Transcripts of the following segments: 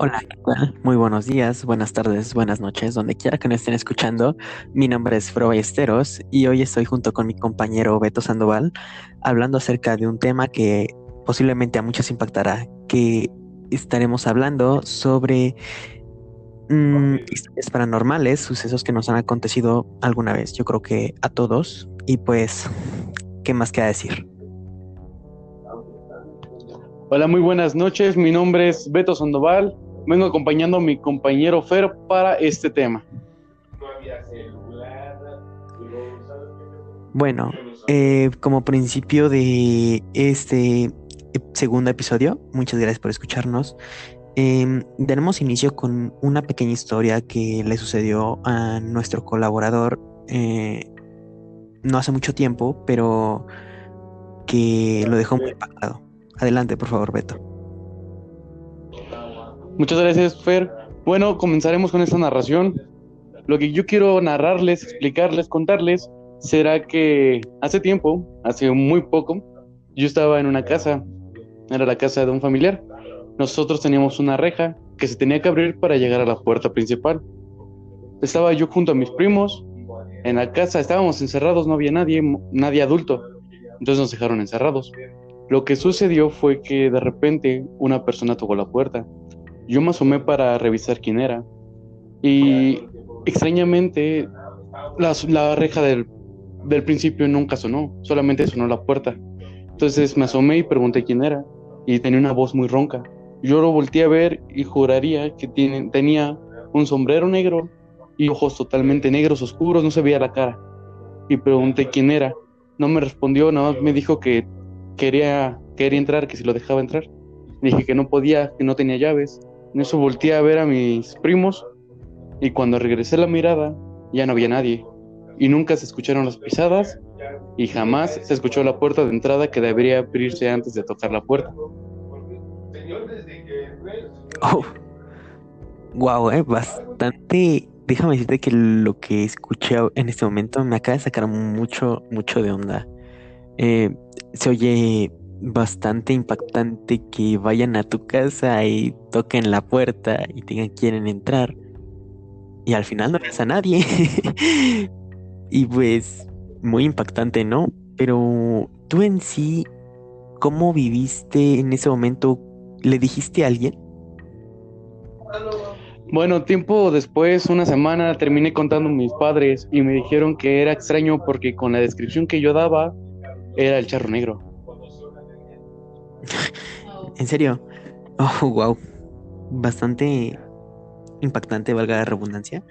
Hola, ¿qué tal? Muy buenos días, buenas tardes, buenas noches, donde quiera que nos estén escuchando. Mi nombre es Fro Ballesteros y hoy estoy junto con mi compañero Beto Sandoval hablando acerca de un tema que posiblemente a muchos impactará, que estaremos hablando sobre mm, historias paranormales, sucesos que nos han acontecido alguna vez, yo creo que a todos, y pues, ¿qué más queda decir? Hola, muy buenas noches. Mi nombre es Beto Sandoval. Vengo acompañando a mi compañero Fer para este tema. Bueno, eh, como principio de este segundo episodio, muchas gracias por escucharnos. Eh, daremos inicio con una pequeña historia que le sucedió a nuestro colaborador eh, no hace mucho tiempo, pero que lo dejó muy impactado. Adelante, por favor, Beto. Muchas gracias, Fer. Bueno, comenzaremos con esta narración. Lo que yo quiero narrarles, explicarles, contarles, será que hace tiempo, hace muy poco, yo estaba en una casa, era la casa de un familiar. Nosotros teníamos una reja que se tenía que abrir para llegar a la puerta principal. Estaba yo junto a mis primos en la casa, estábamos encerrados, no había nadie, nadie adulto. Entonces nos dejaron encerrados. Lo que sucedió fue que de repente una persona tocó la puerta. Yo me asomé para revisar quién era. Y extrañamente la, reja del, del, principio nunca sonó, solamente sonó la puerta. Entonces me asomé y pregunté quién era. Y tenía una voz muy ronca. Yo lo volteé a ver y juraría que tenía un sombrero negro y ojos totalmente negros, oscuros, no se veía la cara. Y pregunté quién era. No me respondió, nada más me dijo que quería, quería entrar, que si lo dejaba entrar. Dije que no podía, que no tenía llaves. En eso volteé a ver a mis primos y cuando regresé la mirada ya no había nadie. Y nunca se escucharon las pisadas y jamás se escuchó la puerta de entrada que debería abrirse antes de tocar la puerta. Oh, wow, eh, bastante. Déjame decirte que lo que escuché en este momento me acaba de sacar mucho, mucho de onda. Eh, se oye bastante impactante que vayan a tu casa y toquen la puerta y digan quieren entrar y al final no pasa nadie. y pues muy impactante, ¿no? Pero tú en sí, ¿cómo viviste en ese momento? ¿Le dijiste a alguien? Bueno, tiempo después, una semana, terminé contando a mis padres y me dijeron que era extraño porque con la descripción que yo daba, era el charro negro. ¿En serio? Oh, wow. Bastante impactante, valga la redundancia.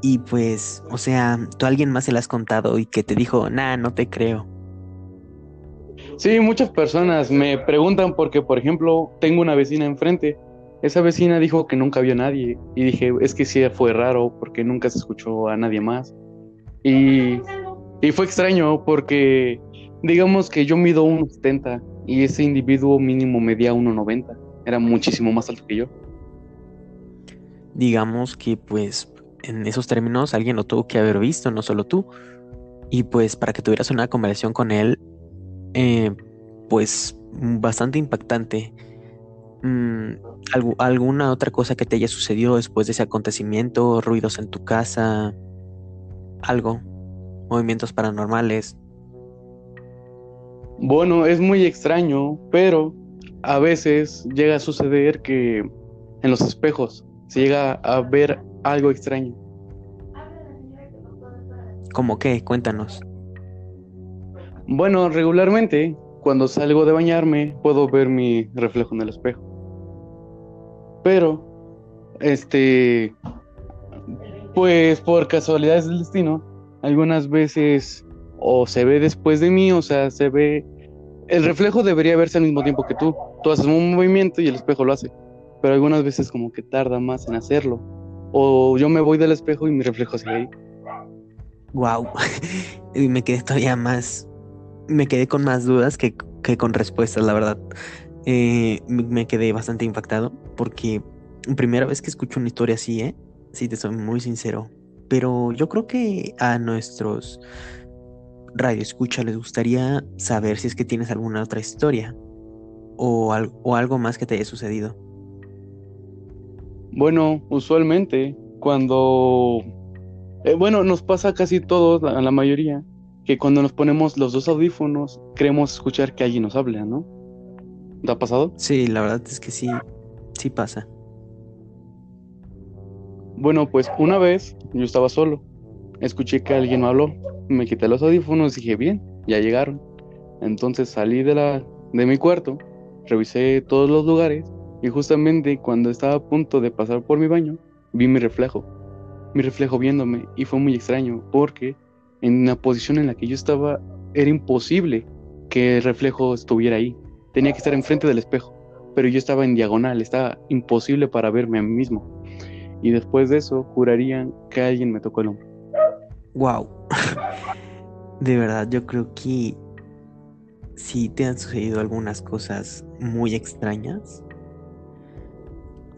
Y pues, o sea, tú a alguien más se lo has contado y que te dijo, nah, no te creo. Sí, muchas personas me preguntan porque, por ejemplo, tengo una vecina enfrente. Esa vecina dijo que nunca vio a nadie. Y dije, es que sí fue raro porque nunca se escuchó a nadie más. Y y fue extraño porque, digamos que yo mido 1,70 y ese individuo mínimo medía 1,90. Era muchísimo más alto que yo. Digamos que pues en esos términos alguien lo tuvo que haber visto, no solo tú. Y pues para que tuvieras una conversación con él, eh, pues bastante impactante. Mm, ¿Alguna otra cosa que te haya sucedido después de ese acontecimiento? ¿Ruidos en tu casa? ¿Algo? movimientos paranormales. Bueno, es muy extraño, pero a veces llega a suceder que en los espejos se llega a ver algo extraño. ¿Cómo qué? Cuéntanos. Bueno, regularmente cuando salgo de bañarme puedo ver mi reflejo en el espejo. Pero, este, pues por casualidades del destino, algunas veces o se ve después de mí, o sea, se ve... El reflejo debería verse al mismo tiempo que tú. Tú haces un movimiento y el espejo lo hace. Pero algunas veces como que tarda más en hacerlo. O yo me voy del espejo y mi reflejo sigue ahí. Wow. y me quedé todavía más... Me quedé con más dudas que, con respuestas, la verdad. Eh, me quedé bastante impactado porque primera vez que escucho una historia así, ¿eh? Sí, te soy muy sincero. Pero yo creo que a nuestros radio escucha les gustaría saber si es que tienes alguna otra historia o, o algo más que te haya sucedido. Bueno, usualmente cuando... eh, bueno, nos pasa casi todos, a la mayoría, que cuando nos ponemos los dos audífonos, creemos escuchar que alguien nos habla, ¿no? ¿Te ha pasado? Sí, la verdad es que sí, sí pasa. Bueno, pues una vez yo estaba solo, escuché que alguien me habló, me quité los audífonos y dije, bien, ya llegaron. Entonces salí de la de mi cuarto, revisé todos los lugares y justamente cuando estaba a punto de pasar por mi baño, vi mi reflejo. Mi reflejo viéndome y fue muy extraño porque en la posición en la que yo estaba era imposible que el reflejo estuviera ahí. Tenía que estar enfrente del espejo, pero yo estaba en diagonal, estaba imposible para verme a mí mismo. Y después de eso jurarían que alguien me tocó el hombro. Wow. De verdad, yo creo que sí te han sucedido algunas cosas muy extrañas.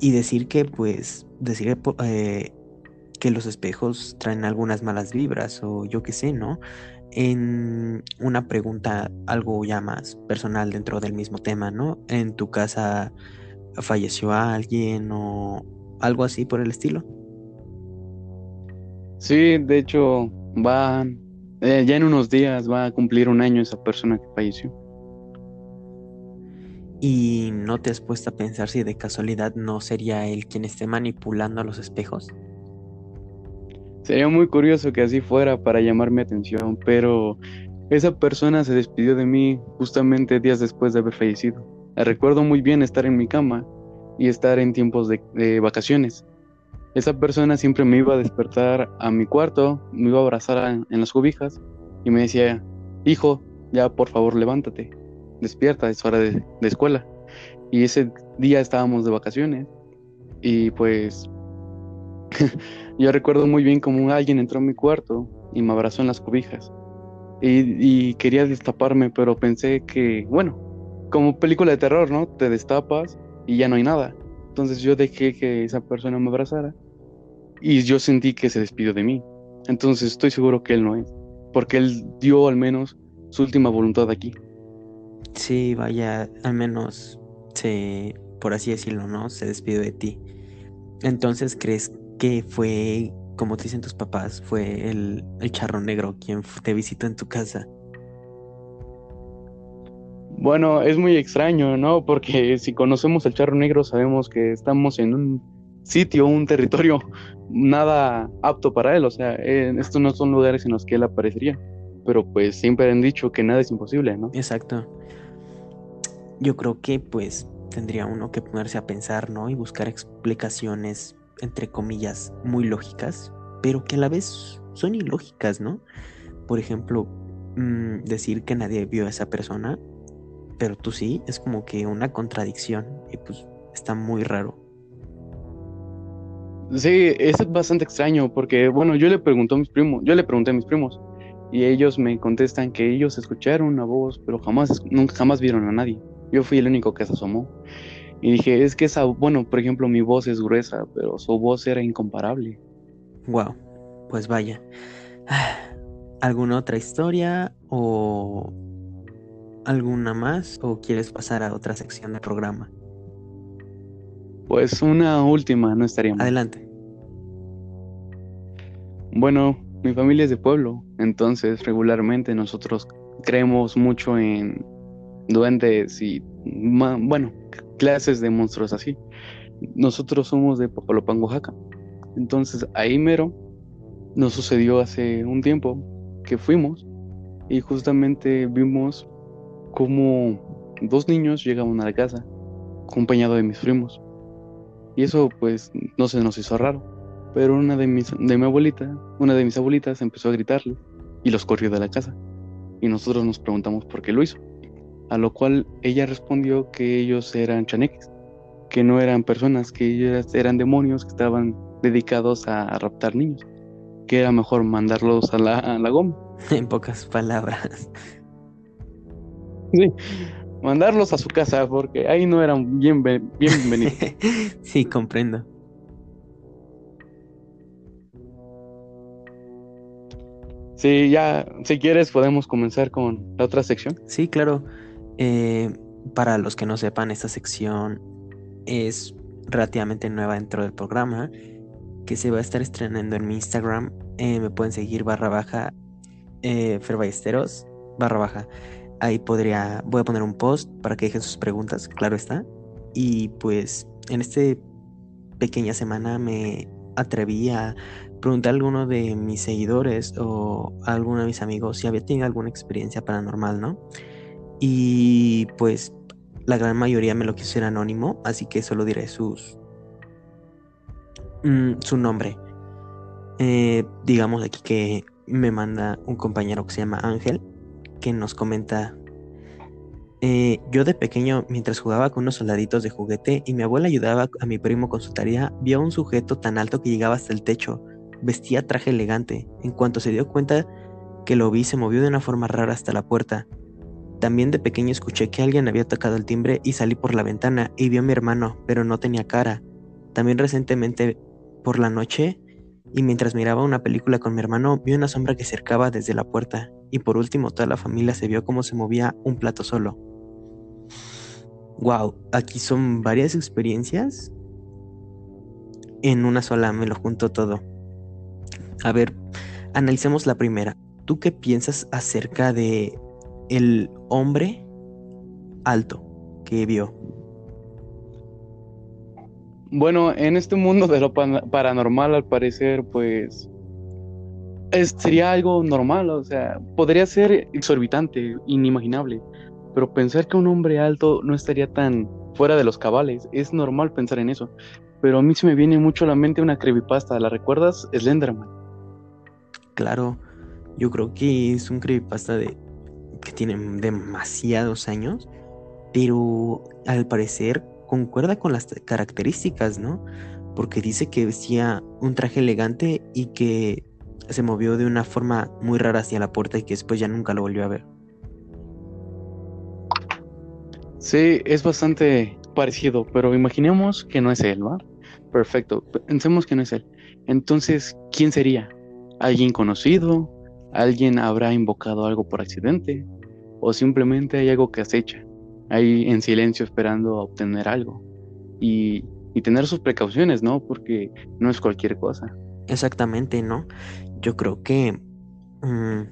Y decir que, pues, decir eh, que los espejos traen algunas malas vibras o yo qué sé, ¿no? En una pregunta algo ya más personal dentro del mismo tema, ¿no? En tu casa falleció alguien o algo así por el estilo. Sí, de hecho, va, eh, ya en unos días va a cumplir un año esa persona que falleció. ¿Y no te has puesto a pensar si de casualidad no sería él quien esté manipulando los espejos? Sería muy curioso que así fuera para llamar mi atención, pero esa persona se despidió de mí justamente días después de haber fallecido. Recuerdo muy bien estar en mi cama y estar en tiempos de, de vacaciones. Esa persona siempre me iba a despertar a mi cuarto, me iba a abrazar en las cobijas y me decía, hijo, ya por favor levántate, despierta, es hora de, de escuela. Y ese día estábamos de vacaciones y pues yo recuerdo muy bien como alguien entró a mi cuarto y me abrazó en las cobijas. Y, y quería destaparme, pero pensé que, bueno, como película de terror, ¿no? Te destapas y ya no hay nada. Entonces yo dejé que esa persona me abrazara y yo sentí que se despidió de mí. Entonces estoy seguro que él no es, porque él dio al menos su última voluntad aquí. Sí, vaya, al menos se, por así decirlo, ¿no? Se despidió de ti. Entonces, ¿crees que fue, como te dicen tus papás, fue el, el charro negro quien te visitó en tu casa? Bueno, es muy extraño, ¿no? Porque si conocemos el charro negro sabemos que estamos en un sitio, un territorio nada apto para él. O sea, estos no son lugares en los que él aparecería. Pero pues siempre han dicho que nada es imposible, ¿no? Exacto. Yo creo que pues tendría uno que ponerse a pensar, ¿no? Y buscar explicaciones, entre comillas, muy lógicas, pero que a la vez son ilógicas, ¿no? Por ejemplo, mm, decir que nadie vio a esa persona, pero tú sí, es como que una contradicción y pues está muy raro. Sí, es bastante extraño porque, bueno, yo le pregunté a mis primos, yo le pregunté a mis primos y ellos me contestan que ellos escucharon una voz, pero jamás, nunca, jamás vieron a nadie. Yo fui el único que se asomó y dije, es que esa, bueno, por ejemplo, mi voz es gruesa, pero su voz era incomparable. Wow, pues vaya. ¿Alguna otra historia o alguna más o quieres pasar a otra sección del programa? Pues una última, no estaría mal. Adelante. Bueno, mi familia es de pueblo, entonces regularmente nosotros creemos mucho en duendes y, bueno, clases de monstruos así. Nosotros somos de Papalopan, Oaxaca. Entonces ahí mero nos sucedió hace un tiempo que fuimos y justamente vimos como dos niños llegaban a la casa acompañado de mis primos. Y eso pues no se nos hizo raro. Pero una de mis de mi abuelita, una de mis abuelitas empezó a gritarle y los corrió de la casa. Y nosotros nos preguntamos por qué lo hizo. A lo cual ella respondió que ellos eran chaneques, que no eran personas, que ellos eran demonios que estaban dedicados a raptar niños, que era mejor mandarlos a la, a la goma. En pocas palabras. Mandarlos a su casa porque ahí no eran bien, bien bienvenidos. sí, comprendo. Sí, ya, si quieres podemos comenzar con la otra sección. Sí, claro. Eh, para los que no sepan, esta sección es relativamente nueva dentro del programa que se va a estar estrenando en mi Instagram. Eh, me pueden seguir barra baja eh, barra baja. Ahí podría, voy a poner un post para que dejen sus preguntas, claro está. Y pues en esta pequeña semana me atreví a preguntar a alguno de mis seguidores o a alguno de mis amigos si había tenido alguna experiencia paranormal, ¿no? Y pues la gran mayoría me lo quiso ser anónimo, así que solo diré sus mm, su nombre. Eh, digamos aquí que me manda un compañero que se llama Ángel, que nos comenta eh, yo de pequeño, mientras jugaba con unos soldaditos de juguete y mi abuela ayudaba a mi primo con su tarea, vio a un sujeto tan alto que llegaba hasta el techo. Vestía traje elegante. En cuanto se dio cuenta que lo vi, se movió de una forma rara hasta la puerta. También de pequeño escuché que alguien había tocado el timbre y salí por la ventana y vi a mi hermano, pero no tenía cara. También recientemente, por la noche, y mientras miraba una película con mi hermano, vi una sombra que cercaba desde la puerta. Y por último, toda la familia se vio cómo se movía un plato solo. Wow, aquí son varias experiencias. En una sola me lo junto todo. A ver, analicemos la primera. ¿Tú qué piensas acerca de el hombre alto que vio? Bueno, en este mundo de lo paranormal, al parecer, pues sería algo normal, o sea, podría ser exorbitante, inimaginable. Pero pensar que un hombre alto no estaría tan fuera de los cabales, es normal pensar en eso. Pero a mí se me viene mucho a la mente una creepypasta, ¿la recuerdas? Slenderman. Claro, yo creo que es un creepypasta de que tiene demasiados años, pero al parecer concuerda con las características, ¿no? Porque dice que vestía un traje elegante y que se movió de una forma muy rara hacia la puerta y que después ya nunca lo volvió a ver. Sí, es bastante parecido, pero imaginemos que no es él, ¿va? Perfecto, pensemos que no es él. Entonces, ¿quién sería? ¿Alguien conocido? ¿Alguien habrá invocado algo por accidente? ¿O simplemente hay algo que acecha? Ahí en silencio esperando a obtener algo. Y, tener sus precauciones, ¿no? Porque no es cualquier cosa. Exactamente, ¿no? Yo creo que mm,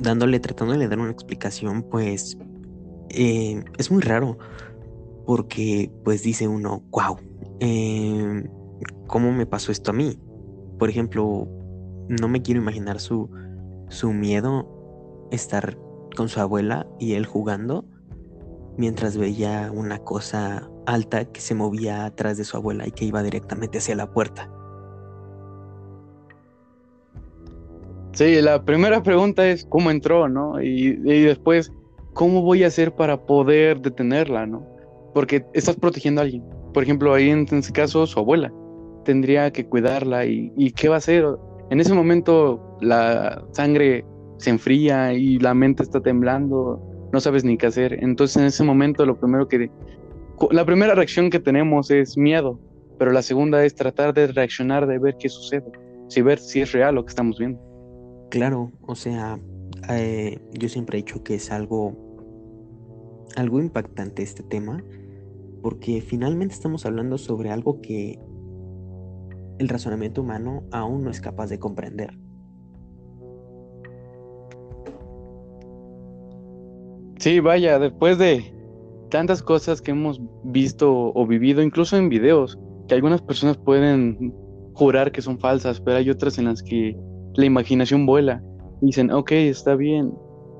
dándole, tratándole de dar una explicación, pues eh, es muy raro porque pues dice uno, wow, em, ¿cómo me pasó esto a mí? Por ejemplo, no me quiero imaginar su, su miedo estar con su abuela y él jugando mientras veía una cosa alta que se movía atrás de su abuela y que iba directamente hacia la puerta. Sí, la primera pregunta es cómo entró, ¿no? Y, después, ¿cómo voy a hacer para poder detenerla, no? Porque estás protegiendo a alguien. Por ejemplo, ahí en este caso, su abuela. Tendría que cuidarla y, y ¿qué va a hacer? En ese momento la sangre se enfría y la mente está temblando, no sabes ni qué hacer. Entonces en ese momento lo primero que... La primera reacción que tenemos es miedo, pero la segunda es tratar de reaccionar, de ver qué sucede, si ver si es real lo que estamos viendo. Claro, o sea, eh, yo siempre he dicho que es algo, algo impactante este tema, porque finalmente estamos hablando sobre algo que el razonamiento humano aún no es capaz de comprender. Sí, vaya, después de tantas cosas que hemos visto o vivido, incluso en videos, que algunas personas pueden jurar que son falsas, pero hay otras en las que la imaginación vuela dicen, ok, está bien,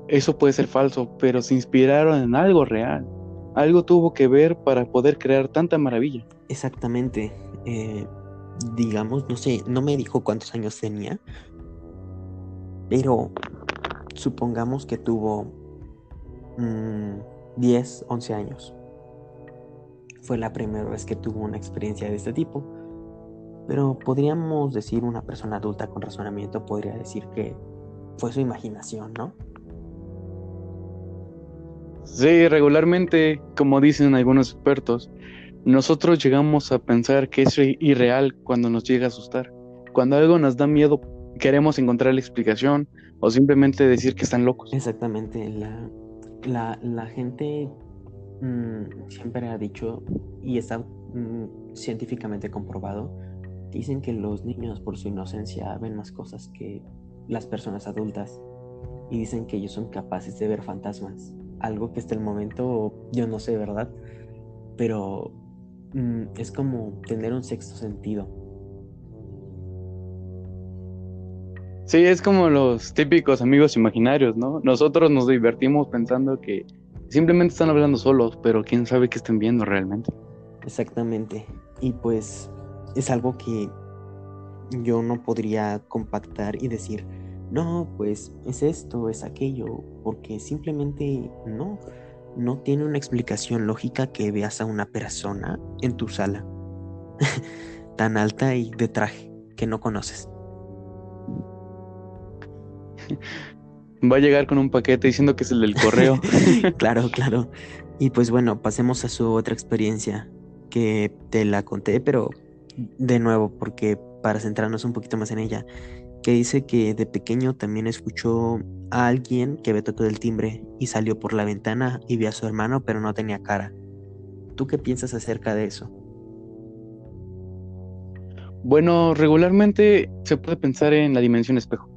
eso puede ser falso, pero se inspiraron en algo real. Algo tuvo que ver para poder crear tanta maravilla. Exactamente. Eh, digamos, no sé, no me dijo cuántos años tenía, pero supongamos que tuvo 10, mm, 11 años. Fue la primera vez que tuvo una experiencia de este tipo. Pero podríamos decir una persona adulta con razonamiento podría decir que fue su imaginación, ¿no? Sí, regularmente, como dicen algunos expertos, nosotros llegamos a pensar que es irreal cuando nos llega a asustar. Cuando algo nos da miedo, queremos encontrar la explicación o simplemente decir que están locos. Exactamente, la, la, gente mm, siempre ha dicho y está mm, científicamente comprobado, dicen que los niños por su inocencia ven más cosas que las personas adultas y dicen que ellos son capaces de ver fantasmas, algo que hasta el momento yo no sé, ¿verdad? Pero mm, es como tener un sexto sentido. Sí, es como los típicos amigos imaginarios, ¿no? Nosotros nos divertimos pensando que simplemente están hablando solos, pero quién sabe qué estén viendo realmente. Exactamente. Y pues es algo que yo no podría compactar y decir, no, pues es esto, es aquello, porque simplemente no, no tiene una explicación lógica que veas a una persona en tu sala tan alta y de traje que no conoces. Va a llegar con un paquete diciendo que es el del correo. claro, claro. Y pues bueno, pasemos a su otra experiencia que te la conté, pero de nuevo, porque para centrarnos un poquito más en ella, que dice que de pequeño también escuchó a alguien que había tocado el timbre y salió por la ventana y vio a su hermano, pero no tenía cara. ¿Tú qué piensas acerca de eso? Bueno, regularmente se puede pensar en la dimensión espejo.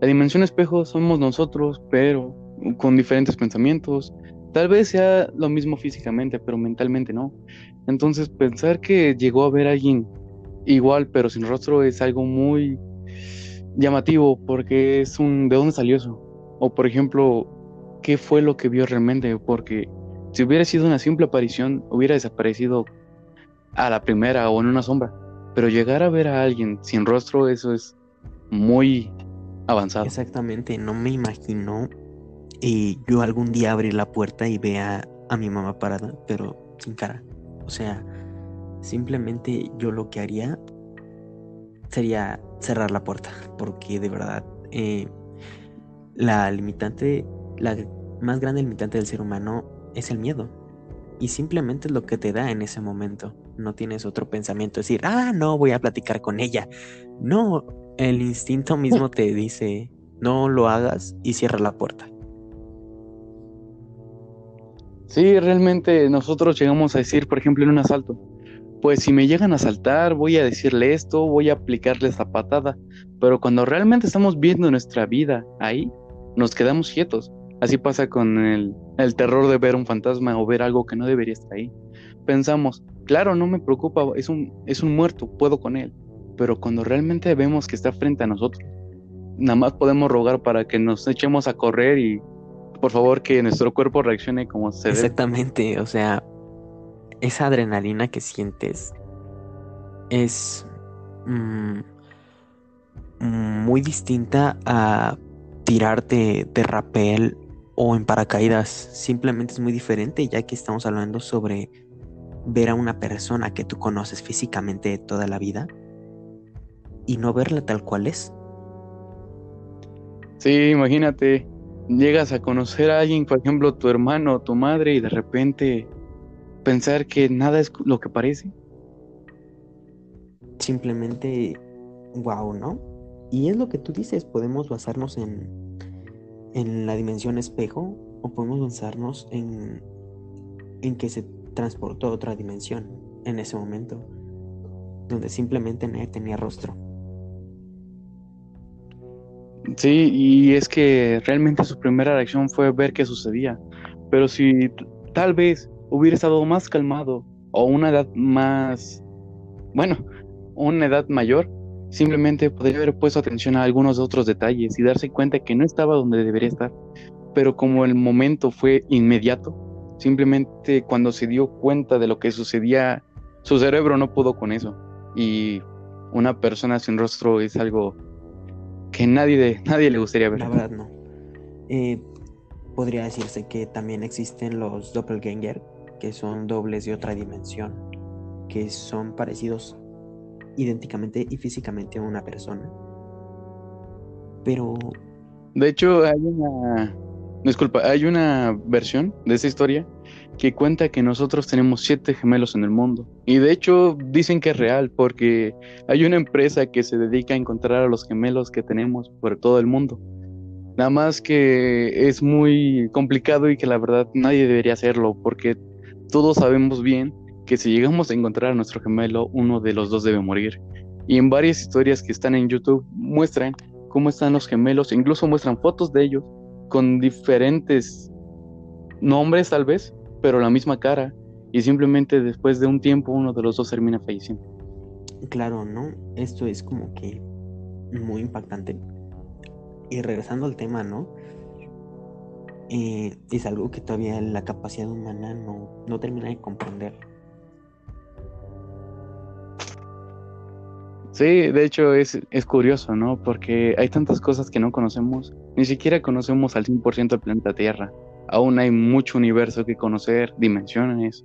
La dimensión espejo somos nosotros, pero con diferentes pensamientos. Tal vez sea lo mismo físicamente, pero mentalmente no. Entonces pensar que llegó a ver a alguien igual, pero sin rostro es algo muy llamativo porque es un ¿de dónde salió eso? O por ejemplo, ¿qué fue lo que vio realmente? Porque si hubiera sido una simple aparición, hubiera desaparecido a la primera o en una sombra. Pero llegar a ver a alguien sin rostro, eso es muy avanzado. Exactamente, no me imagino y yo algún día abrir la puerta y vea a mi mamá parada, pero sin cara. O sea, simplemente yo lo que haría sería cerrar la puerta, porque de verdad eh, la limitante, la más grande limitante del ser humano es el miedo. Y simplemente es lo que te da en ese momento. No tienes otro pensamiento, decir, ah, no, voy a platicar con ella. No, el instinto mismo te dice, no lo hagas y cierra la puerta. Sí, realmente nosotros llegamos a decir, por ejemplo, en un asalto, pues si me llegan a asaltar, voy a decirle esto, voy a aplicarle esa patada, pero cuando realmente estamos viendo nuestra vida ahí, nos quedamos quietos. Así pasa con el, el terror de ver un fantasma o ver algo que no debería estar ahí. Pensamos, claro, no me preocupa, es un, es un muerto, puedo con él, pero cuando realmente vemos que está frente a nosotros, nada más podemos rogar para que nos echemos a correr y por favor que nuestro cuerpo reaccione como se debe. Exactamente, o sea, esa adrenalina que sientes es mm, muy distinta a tirarte de rapel o en paracaídas. Simplemente es muy diferente ya que estamos hablando sobre ver a una persona que tú conoces físicamente toda la vida y no verla tal cual es. Sí, imagínate, llegas a conocer a alguien, por ejemplo, tu hermano o tu madre, y de repente pensar que nada es lo que parece. Simplemente, wow, ¿no? Y es lo que tú dices, podemos basarnos en, en la dimensión espejo o podemos basarnos en, en que se transportó a otra dimensión en ese momento, donde simplemente nadie tenía rostro. Sí, y es que realmente su primera reacción fue ver qué sucedía. Pero si tal vez hubiera estado más calmado o una edad más, bueno, una edad mayor, simplemente podría haber puesto atención a algunos otros detalles y darse cuenta que no estaba donde debería estar. Pero como el momento fue inmediato, simplemente cuando se dio cuenta de lo que sucedía, su cerebro no pudo con eso. Y una persona sin rostro es algo que nadie, nadie le gustaría ver. La verdad no. Eh, podría decirse que también existen los doppelganger, que son dobles de otra dimensión, que son parecidos idénticamente y físicamente a una persona. Pero... De hecho, hay una... Disculpa, hay una versión de esa historia que cuenta que nosotros tenemos siete gemelos en el mundo. Y de hecho dicen que es real porque hay una empresa que se dedica a encontrar a los gemelos que tenemos por todo el mundo. Nada más que es muy complicado y que la verdad nadie debería hacerlo porque todos sabemos bien que si llegamos a encontrar a nuestro gemelo, uno de los dos debe morir. Y en varias historias que están en YouTube muestran cómo están los gemelos, incluso muestran fotos de ellos con diferentes nombres tal vez, pero la misma cara. Y simplemente después de un tiempo uno de los dos termina falleciendo. Claro, ¿no? Esto es como que muy impactante. Y regresando al tema, ¿no? Eh, es algo que todavía la capacidad humana no, no termina de comprender. Sí, de hecho es, es curioso, ¿no? Porque hay tantas cosas que no conocemos, ni siquiera conocemos al 100% el planeta Tierra. Aún hay mucho universo que conocer, dimensiones,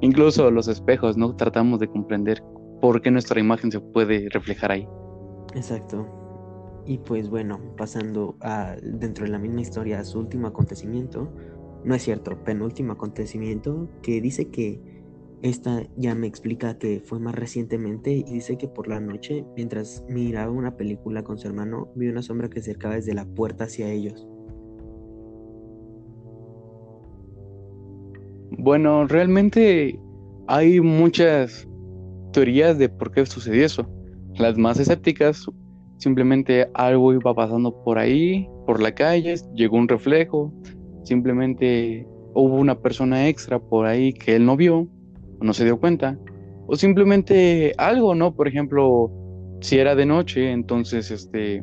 incluso los espejos, ¿no? Tratamos de comprender por qué nuestra imagen se puede reflejar ahí. Exacto. Y pues bueno, pasando dentro de la misma historia su último acontecimiento, no es cierto, penúltimo acontecimiento, que dice que esta ya me explica que fue más recientemente y dice que por la noche, mientras miraba una película con su hermano, vio una sombra que se acercaba desde la puerta hacia ellos. Bueno, realmente hay muchas teorías de por qué sucedió eso. Las más escépticas simplemente algo iba pasando por ahí, por la calle, llegó un reflejo, simplemente hubo una persona extra por ahí que él no vio, no se dio cuenta, o simplemente algo, ¿no? Por ejemplo, si era de noche, entonces este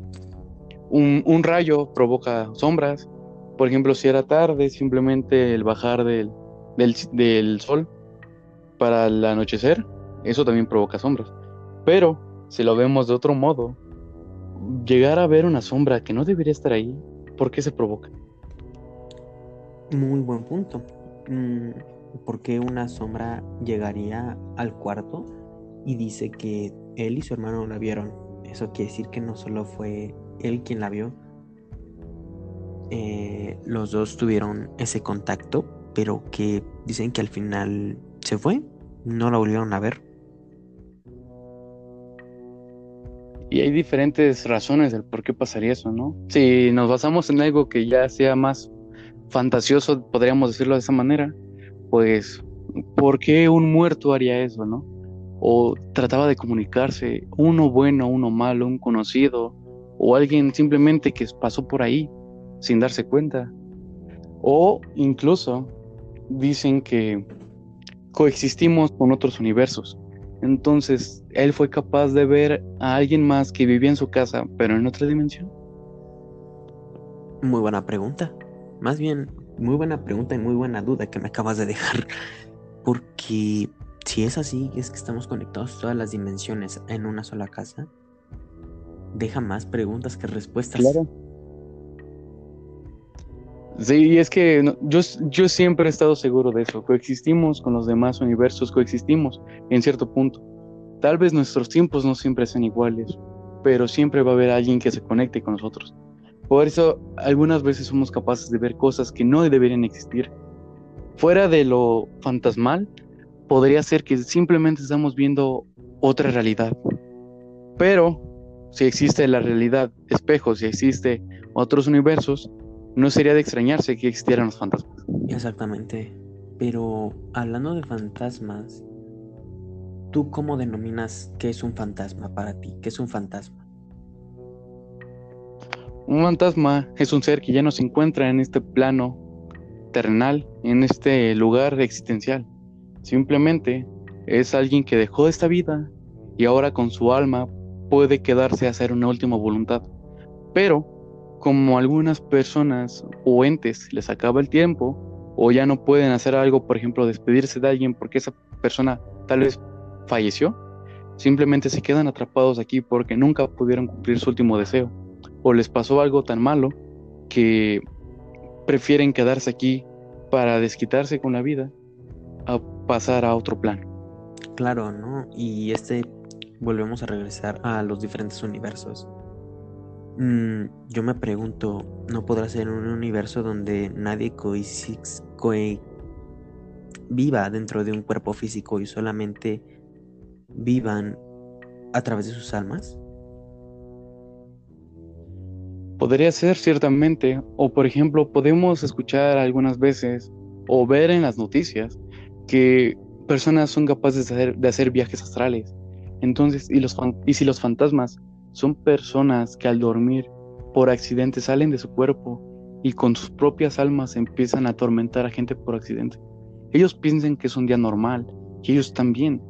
un, un rayo provoca sombras. Por ejemplo, si era tarde, simplemente el bajar del, del, del sol para el anochecer, eso también provoca sombras. Pero si lo vemos de otro modo, llegar a ver una sombra que no debería estar ahí, ¿por qué se provoca? Muy buen punto. Mm, ¿Por qué una sombra llegaría al cuarto y dice que él y su hermano la vieron? Eso quiere decir que no solo fue él quien la vio. Eh, los dos tuvieron ese contacto, pero que dicen que al final se fue, no la volvieron a ver. Y hay diferentes razones del por qué pasaría eso, ¿no? Si nos basamos en algo que ya sea más fantasioso, podríamos decirlo de esa manera, pues, ¿por qué un muerto haría eso, no? O trataba de comunicarse, uno bueno, uno malo, un conocido, o alguien simplemente que pasó por ahí sin darse cuenta. O incluso dicen que coexistimos con otros universos. Entonces, él fue capaz de ver a alguien más que vivía en su casa, pero en otra dimensión. Muy buena pregunta. Más bien, muy buena pregunta y muy buena duda que me acabas de dejar. Porque si es así, es que estamos conectados todas las dimensiones en una sola casa, deja más preguntas que respuestas. Claro. Sí, es que yo, yo siempre he estado seguro de eso. Coexistimos con los demás universos, coexistimos en cierto punto. Tal vez nuestros tiempos no siempre sean iguales, pero siempre va a haber alguien que se conecte con nosotros. Por eso algunas veces somos capaces de ver cosas que no deberían existir. Fuera de lo fantasmal, podría ser que simplemente estamos viendo otra realidad. Pero si existe la realidad espejo, si existe otros universos, no sería de extrañarse que existieran los fantasmas. Exactamente. Pero hablando de fantasmas, ¿tú cómo denominas qué es un fantasma para ti? ¿Qué es un fantasma? Un fantasma es un ser que ya no se encuentra en este plano terrenal, en este lugar existencial. Simplemente es alguien que dejó esta vida y ahora con su alma puede quedarse a hacer una última voluntad. Pero como algunas personas o entes les acaba el tiempo o ya no pueden hacer algo, por ejemplo, despedirse de alguien porque esa persona tal vez falleció, simplemente se quedan atrapados aquí porque nunca pudieron cumplir su último deseo o les pasó algo tan malo que prefieren quedarse aquí para desquitarse con la vida a pasar a otro plano. Claro, ¿no? Y este volvemos a regresar a los diferentes universos. Mm, yo me pregunto, ¿no podrá ser un universo donde nadie viva dentro de un cuerpo físico y solamente vivan a través de sus almas? Podría ser ciertamente, o por ejemplo podemos escuchar algunas veces o ver en las noticias que personas son capaces de hacer, de hacer viajes astrales. Entonces, y, los, y si los fantasmas son personas que al dormir por accidente salen de su cuerpo y con sus propias almas empiezan a atormentar a gente por accidente. Ellos piensan que es un día normal, que ellos están bien,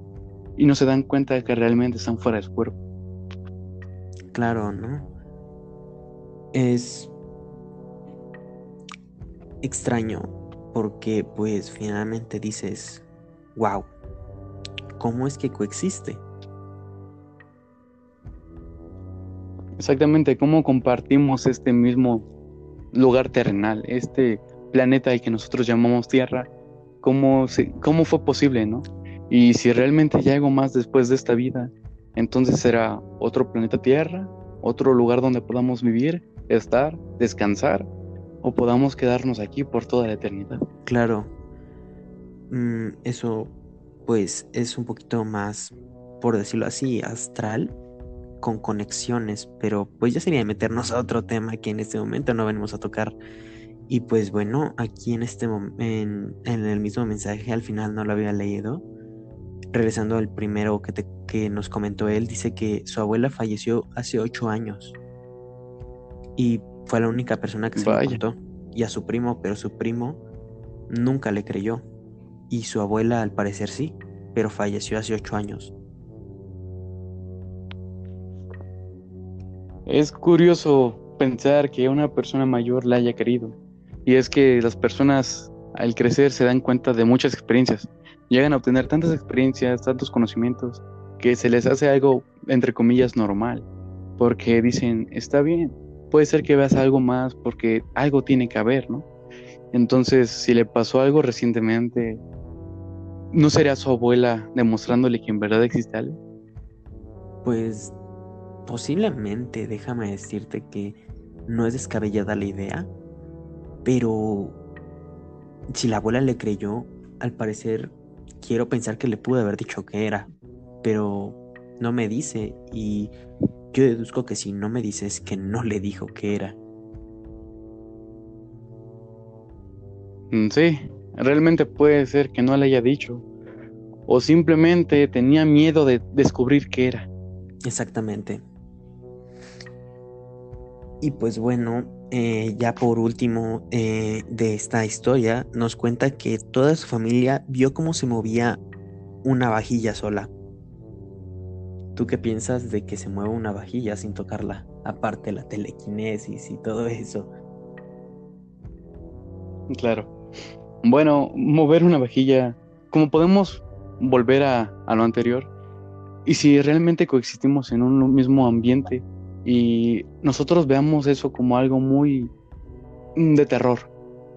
y no se dan cuenta de que realmente están fuera de su cuerpo. Claro, ¿no? Es extraño porque pues finalmente dices, wow, ¿cómo es que coexiste? Exactamente, cómo compartimos este mismo lugar terrenal, este planeta que nosotros llamamos Tierra, cómo, cómo fue posible, ¿no? Y si realmente hay algo más después de esta vida, entonces será otro planeta Tierra, otro lugar donde podamos vivir, estar, descansar, o podamos quedarnos aquí por toda la eternidad. Claro, mm, eso pues es un poquito más, por decirlo así, astral, con conexiones, pero pues ya sería meternos a otro tema que en este momento no venimos a tocar. Y pues bueno, aquí en este en, en el mismo mensaje al final no lo había leído, regresando al primero que, te, que nos comentó él, dice que su abuela falleció hace ocho años. Y fue la única persona que se lo contó. Y a su primo, pero su primo nunca le creyó. Y su abuela al parecer sí, pero falleció hace ocho años. Es curioso pensar que una persona mayor la haya querido. Y es que las personas al crecer se dan cuenta de muchas experiencias llegan a obtener tantas experiencias, tantos conocimientos, que se les hace algo, entre comillas, normal, porque dicen, está bien, puede ser que veas algo más porque algo tiene que haber, ¿no? Entonces, si le pasó algo recientemente, ¿no sería su abuela demostrándole que en verdad existe algo? Pues posiblemente, déjame decirte que no es descabellada la idea, pero si la abuela le creyó, al parecer quiero pensar que le pude haber dicho que era, pero no me dice y yo deduzco que si no me dice es que no le dijo que era. Mm, sí, realmente puede ser que no le haya dicho o simplemente tenía miedo de descubrir qué era. Exactamente. Y pues bueno, eh, ya por último eh, de esta historia, nos cuenta que toda su familia vio cómo se movía una vajilla sola. ¿Tú qué piensas de que se mueva una vajilla sin tocarla? Aparte la telequinesis y todo eso. Claro. Bueno, mover una vajilla, como podemos volver a, a lo anterior, y si realmente coexistimos en un mismo ambiente, y nosotros veamos eso como algo muy mm, de terror,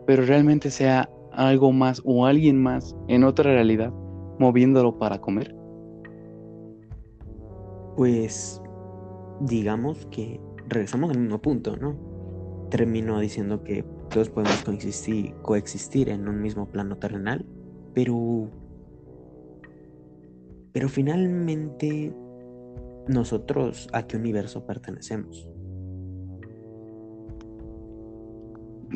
pero realmente sea algo más o alguien más en otra realidad moviéndolo para comer. Pues digamos que regresamos al mismo punto, ¿no? Termino diciendo que todos podemos coexistir, coexistir en un mismo plano terrenal, pero pero finalmente nosotros a qué universo pertenecemos.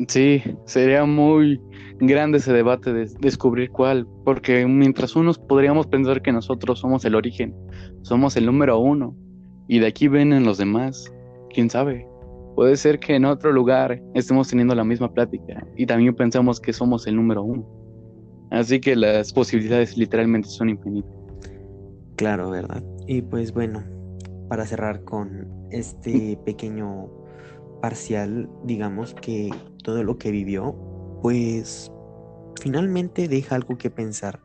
Sí, sería muy grande ese debate de descubrir cuál, porque mientras unos podríamos pensar que nosotros somos el origen, somos el número uno, y de aquí vienen los demás, quién sabe. Puede ser que en otro lugar estemos teniendo la misma plática y también pensamos que somos el número uno. Así que las posibilidades literalmente son infinitas. Claro, ¿verdad? Y pues bueno, para cerrar con este pequeño parcial, digamos que todo lo que vivió, pues finalmente deja algo que pensar.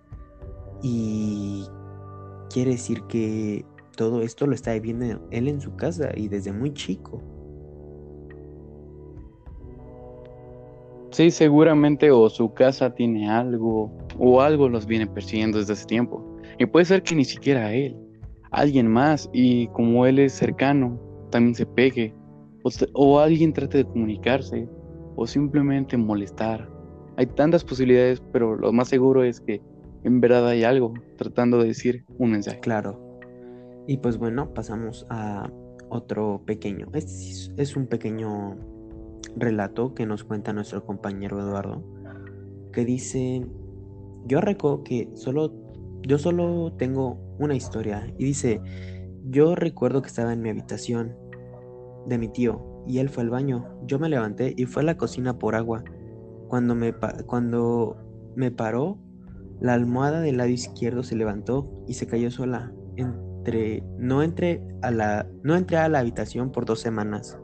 Y quiere decir que todo esto lo está viviendo él en su casa y desde muy chico. Sí, seguramente o su casa tiene algo o algo los viene persiguiendo desde hace tiempo. Y puede ser que ni siquiera él alguien más y como él es cercano, también se pegue o, alguien trate de comunicarse o simplemente molestar. Hay tantas posibilidades, pero lo más seguro es que en verdad hay algo tratando de decir un mensaje. Claro. Y pues bueno, pasamos a otro pequeño. Este es un pequeño relato que nos cuenta nuestro compañero Eduardo, que dice, yo recuerdo que solo yo solo tengo una historia y dice, yo recuerdo que estaba en mi habitación de mi tío y él fue al baño. Yo me levanté y fue a la cocina por agua. Cuando me, cuando me paró, la almohada del lado izquierdo se levantó y se cayó sola. Entre, no, entré a la, no entré a la habitación por dos semanas.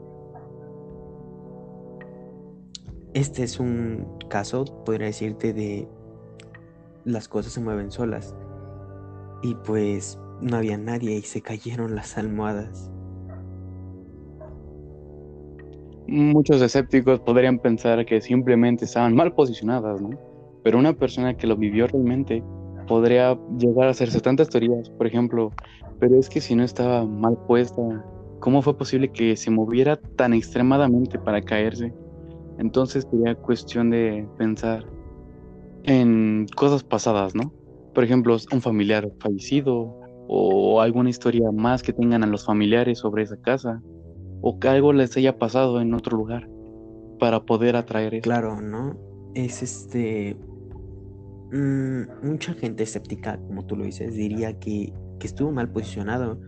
Este es un caso, podría decirte, de las cosas se mueven solas. Y pues no había nadie y se cayeron las almohadas. Muchos escépticos podrían pensar que simplemente estaban mal posicionadas, ¿no? Pero una persona que lo vivió realmente podría llegar a hacerse tantas teorías, por ejemplo, pero es que si no estaba mal puesta, ¿cómo fue posible que se moviera tan extremadamente para caerse? Entonces sería cuestión de pensar en cosas pasadas, ¿no? Por ejemplo, un familiar fallecido o alguna historia más que tengan a los familiares sobre esa casa o que algo les haya pasado en otro lugar para poder atraer eso. Claro, ¿no? Es este... Mm, mucha gente escéptica, como tú lo dices, diría que, que estuvo mal posicionado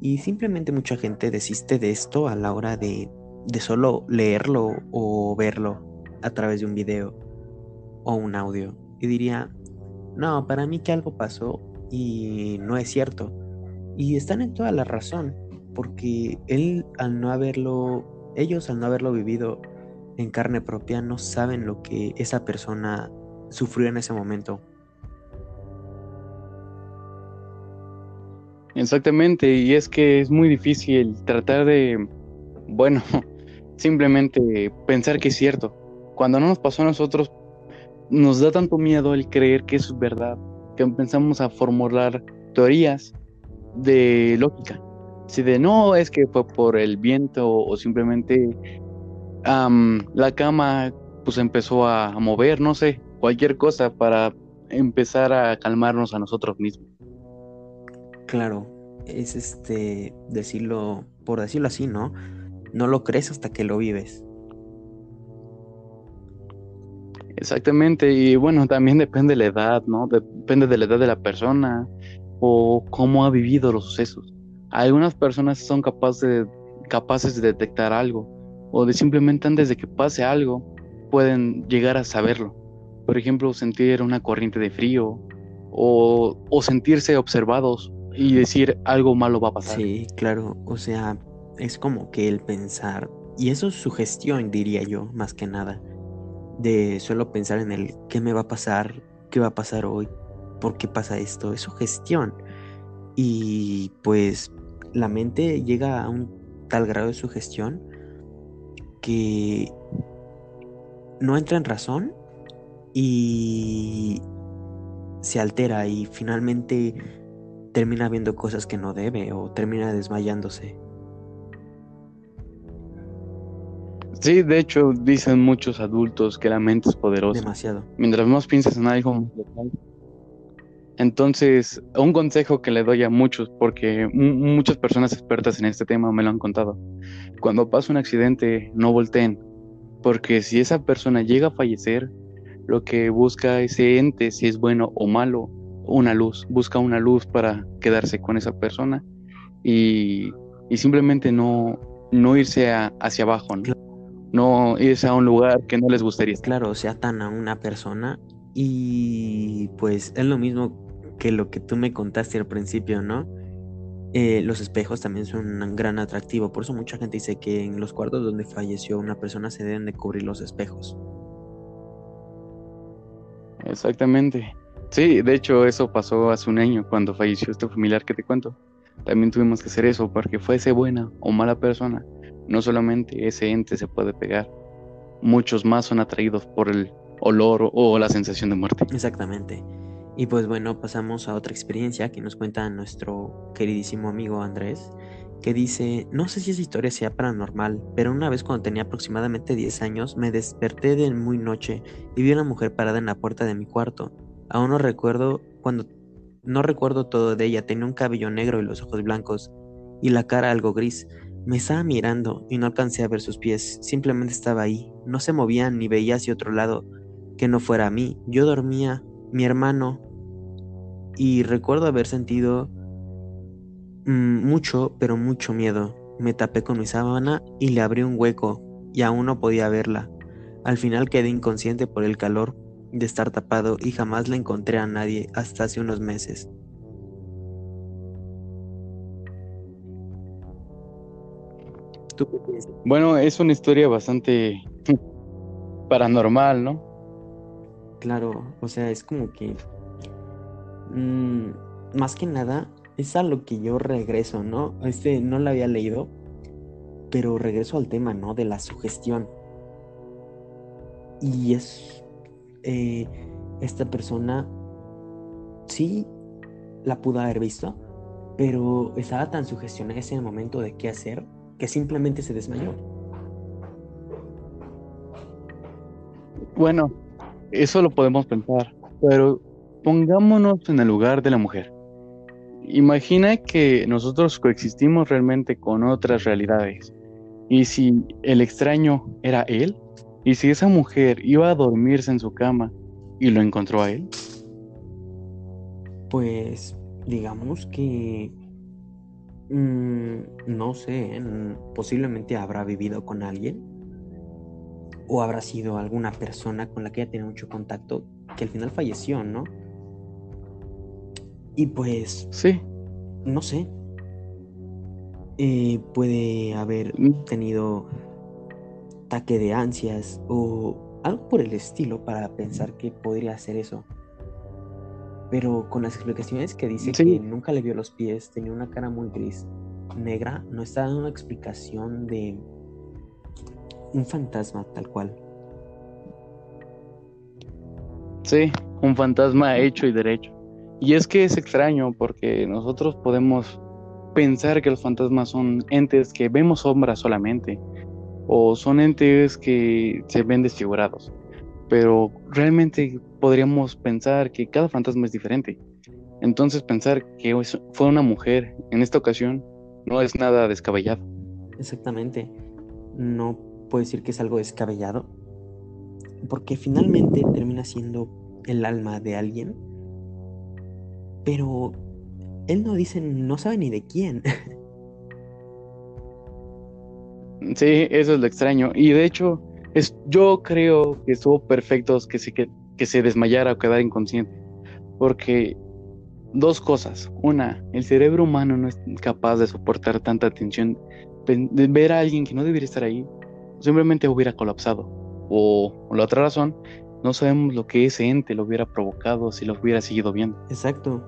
y simplemente mucha gente desiste de esto a la hora de de solo leerlo o verlo a través de un video o un audio. Y diría, no, para mí que algo pasó y no es cierto. Y están en toda la razón, porque él al no haberlo, ellos al no haberlo vivido en carne propia, no saben lo que esa persona sufrió en ese momento. Exactamente, y es que es muy difícil tratar de, bueno, simplemente pensar que es cierto. Cuando no nos pasó a nosotros, nos da tanto miedo el creer que es verdad, que empezamos a formular teorías de lógica. Si de no es que fue por el viento o simplemente la cama pues empezó a, a mover, no sé, cualquier cosa para empezar a calmarnos a nosotros mismos. Claro, es este decirlo, por decirlo así, ¿no? No lo crees hasta que lo vives. Exactamente, y bueno, también depende de la edad, ¿no? Depende de la edad de la persona o cómo ha vivido los sucesos. Algunas personas son capaces de, capaces de detectar algo o de simplemente antes de que pase algo pueden llegar a saberlo. Por ejemplo, sentir una corriente de frío o, o sentirse observados y decir algo malo va a pasar. Sí, claro, o sea, es como que el pensar, y eso es sugestión, diría yo, más que nada, de solo pensar en el qué me va a pasar, qué va a pasar hoy, por qué pasa esto, es sugestión. Y pues la mente llega a un tal grado de sugestión que no entra en razón y se altera y finalmente termina viendo cosas que no debe o termina desmayándose. Sí, de hecho, dicen muchos adultos que la mente es poderosa. Demasiado. Mientras más piensas en algo, entonces, un consejo que le doy a muchos, porque muchas personas expertas en este tema me lo han contado. Cuando pasa un accidente, no volteen, porque si esa persona llega a fallecer, lo que busca ese ente, si es bueno o malo, una luz, busca una luz para quedarse con esa persona y, simplemente no, no irse hacia abajo. ¿no? No irse a un lugar que no les gustaría. Claro, se atan a una persona y pues es lo mismo que lo que tú me contaste al principio, ¿no? Eh, los espejos también son un gran atractivo, por eso mucha gente dice que en los cuartos donde falleció una persona se deben de cubrir los espejos. Exactamente. Sí, de hecho eso pasó hace un año cuando falleció este familiar que te cuento. También tuvimos que hacer eso porque fuese buena o mala persona no solamente ese ente se puede pegar, muchos más son atraídos por el olor o la sensación de muerte. Exactamente. Y pues bueno, pasamos a otra experiencia que nos cuenta nuestro queridísimo amigo Andrés, que dice, no sé si esa historia sea paranormal, pero una vez cuando tenía aproximadamente 10 años me desperté de muy noche y vi a una mujer parada en la puerta de mi cuarto. Aún no recuerdo cuando no recuerdo todo de ella, tenía un cabello negro y los ojos blancos y la cara algo gris. Me estaba mirando y no alcancé a ver sus pies, simplemente estaba ahí, no se movían ni veía hacia otro lado que no fuera a mí. Yo dormía, mi hermano y recuerdo haber sentido mm, mucho, pero mucho miedo. Me tapé con mi sábana y le abrí un hueco y aún no podía verla. Al final quedé inconsciente por el calor de estar tapado y jamás la encontré a nadie hasta hace unos meses. Bueno, es una historia bastante paranormal, ¿no? Claro, o sea, es como que mm, más que nada es a lo que yo regreso, ¿no? Este no lo había leído, pero regreso al tema, ¿no? De la sugestión. Y es eh, esta persona sí la pudo haber visto, pero estaba tan sugestionada en ese momento de qué hacer que simplemente se desmayó. Bueno, eso lo podemos pensar, pero pongámonos en el lugar de la mujer. Imagina que nosotros coexistimos realmente con otras realidades. Y si el extraño era él, y si esa mujer iba a dormirse en su cama y lo encontró a él. Pues digamos que Mm, no sé, posiblemente habrá vivido con alguien o habrá sido alguna persona con la que haya tenido mucho contacto que al final falleció, ¿no? Y pues... Sí. No sé. Eh, puede haber mm. tenido ataque de ansias o algo por el estilo para pensar que podría ser eso. Pero con las explicaciones que dice que nunca le vio los pies, tenía una cara muy gris, negra, no está dando una explicación de un fantasma tal cual. Sí, un fantasma hecho y derecho. Y es que es extraño porque nosotros podemos pensar que los fantasmas son entes que vemos sombras solamente o son entes que se ven desfigurados pero realmente podríamos pensar que cada fantasma es diferente. Entonces pensar que fue una mujer en esta ocasión no es nada descabellado. Exactamente. No puedo decir que es algo descabellado, porque finalmente termina siendo el alma de alguien, pero él no dice, no sabe ni de quién. Sí, eso es lo extraño. Y de hecho, yo creo que estuvo perfecto que se, que, se desmayara o quedara inconsciente. Porque dos cosas. Una, el cerebro humano no es capaz de soportar tanta tensión. Ver a alguien que no debería estar ahí, simplemente hubiera colapsado. O, la otra razón, no sabemos lo que ese ente lo hubiera provocado si lo hubiera seguido viendo. Exacto.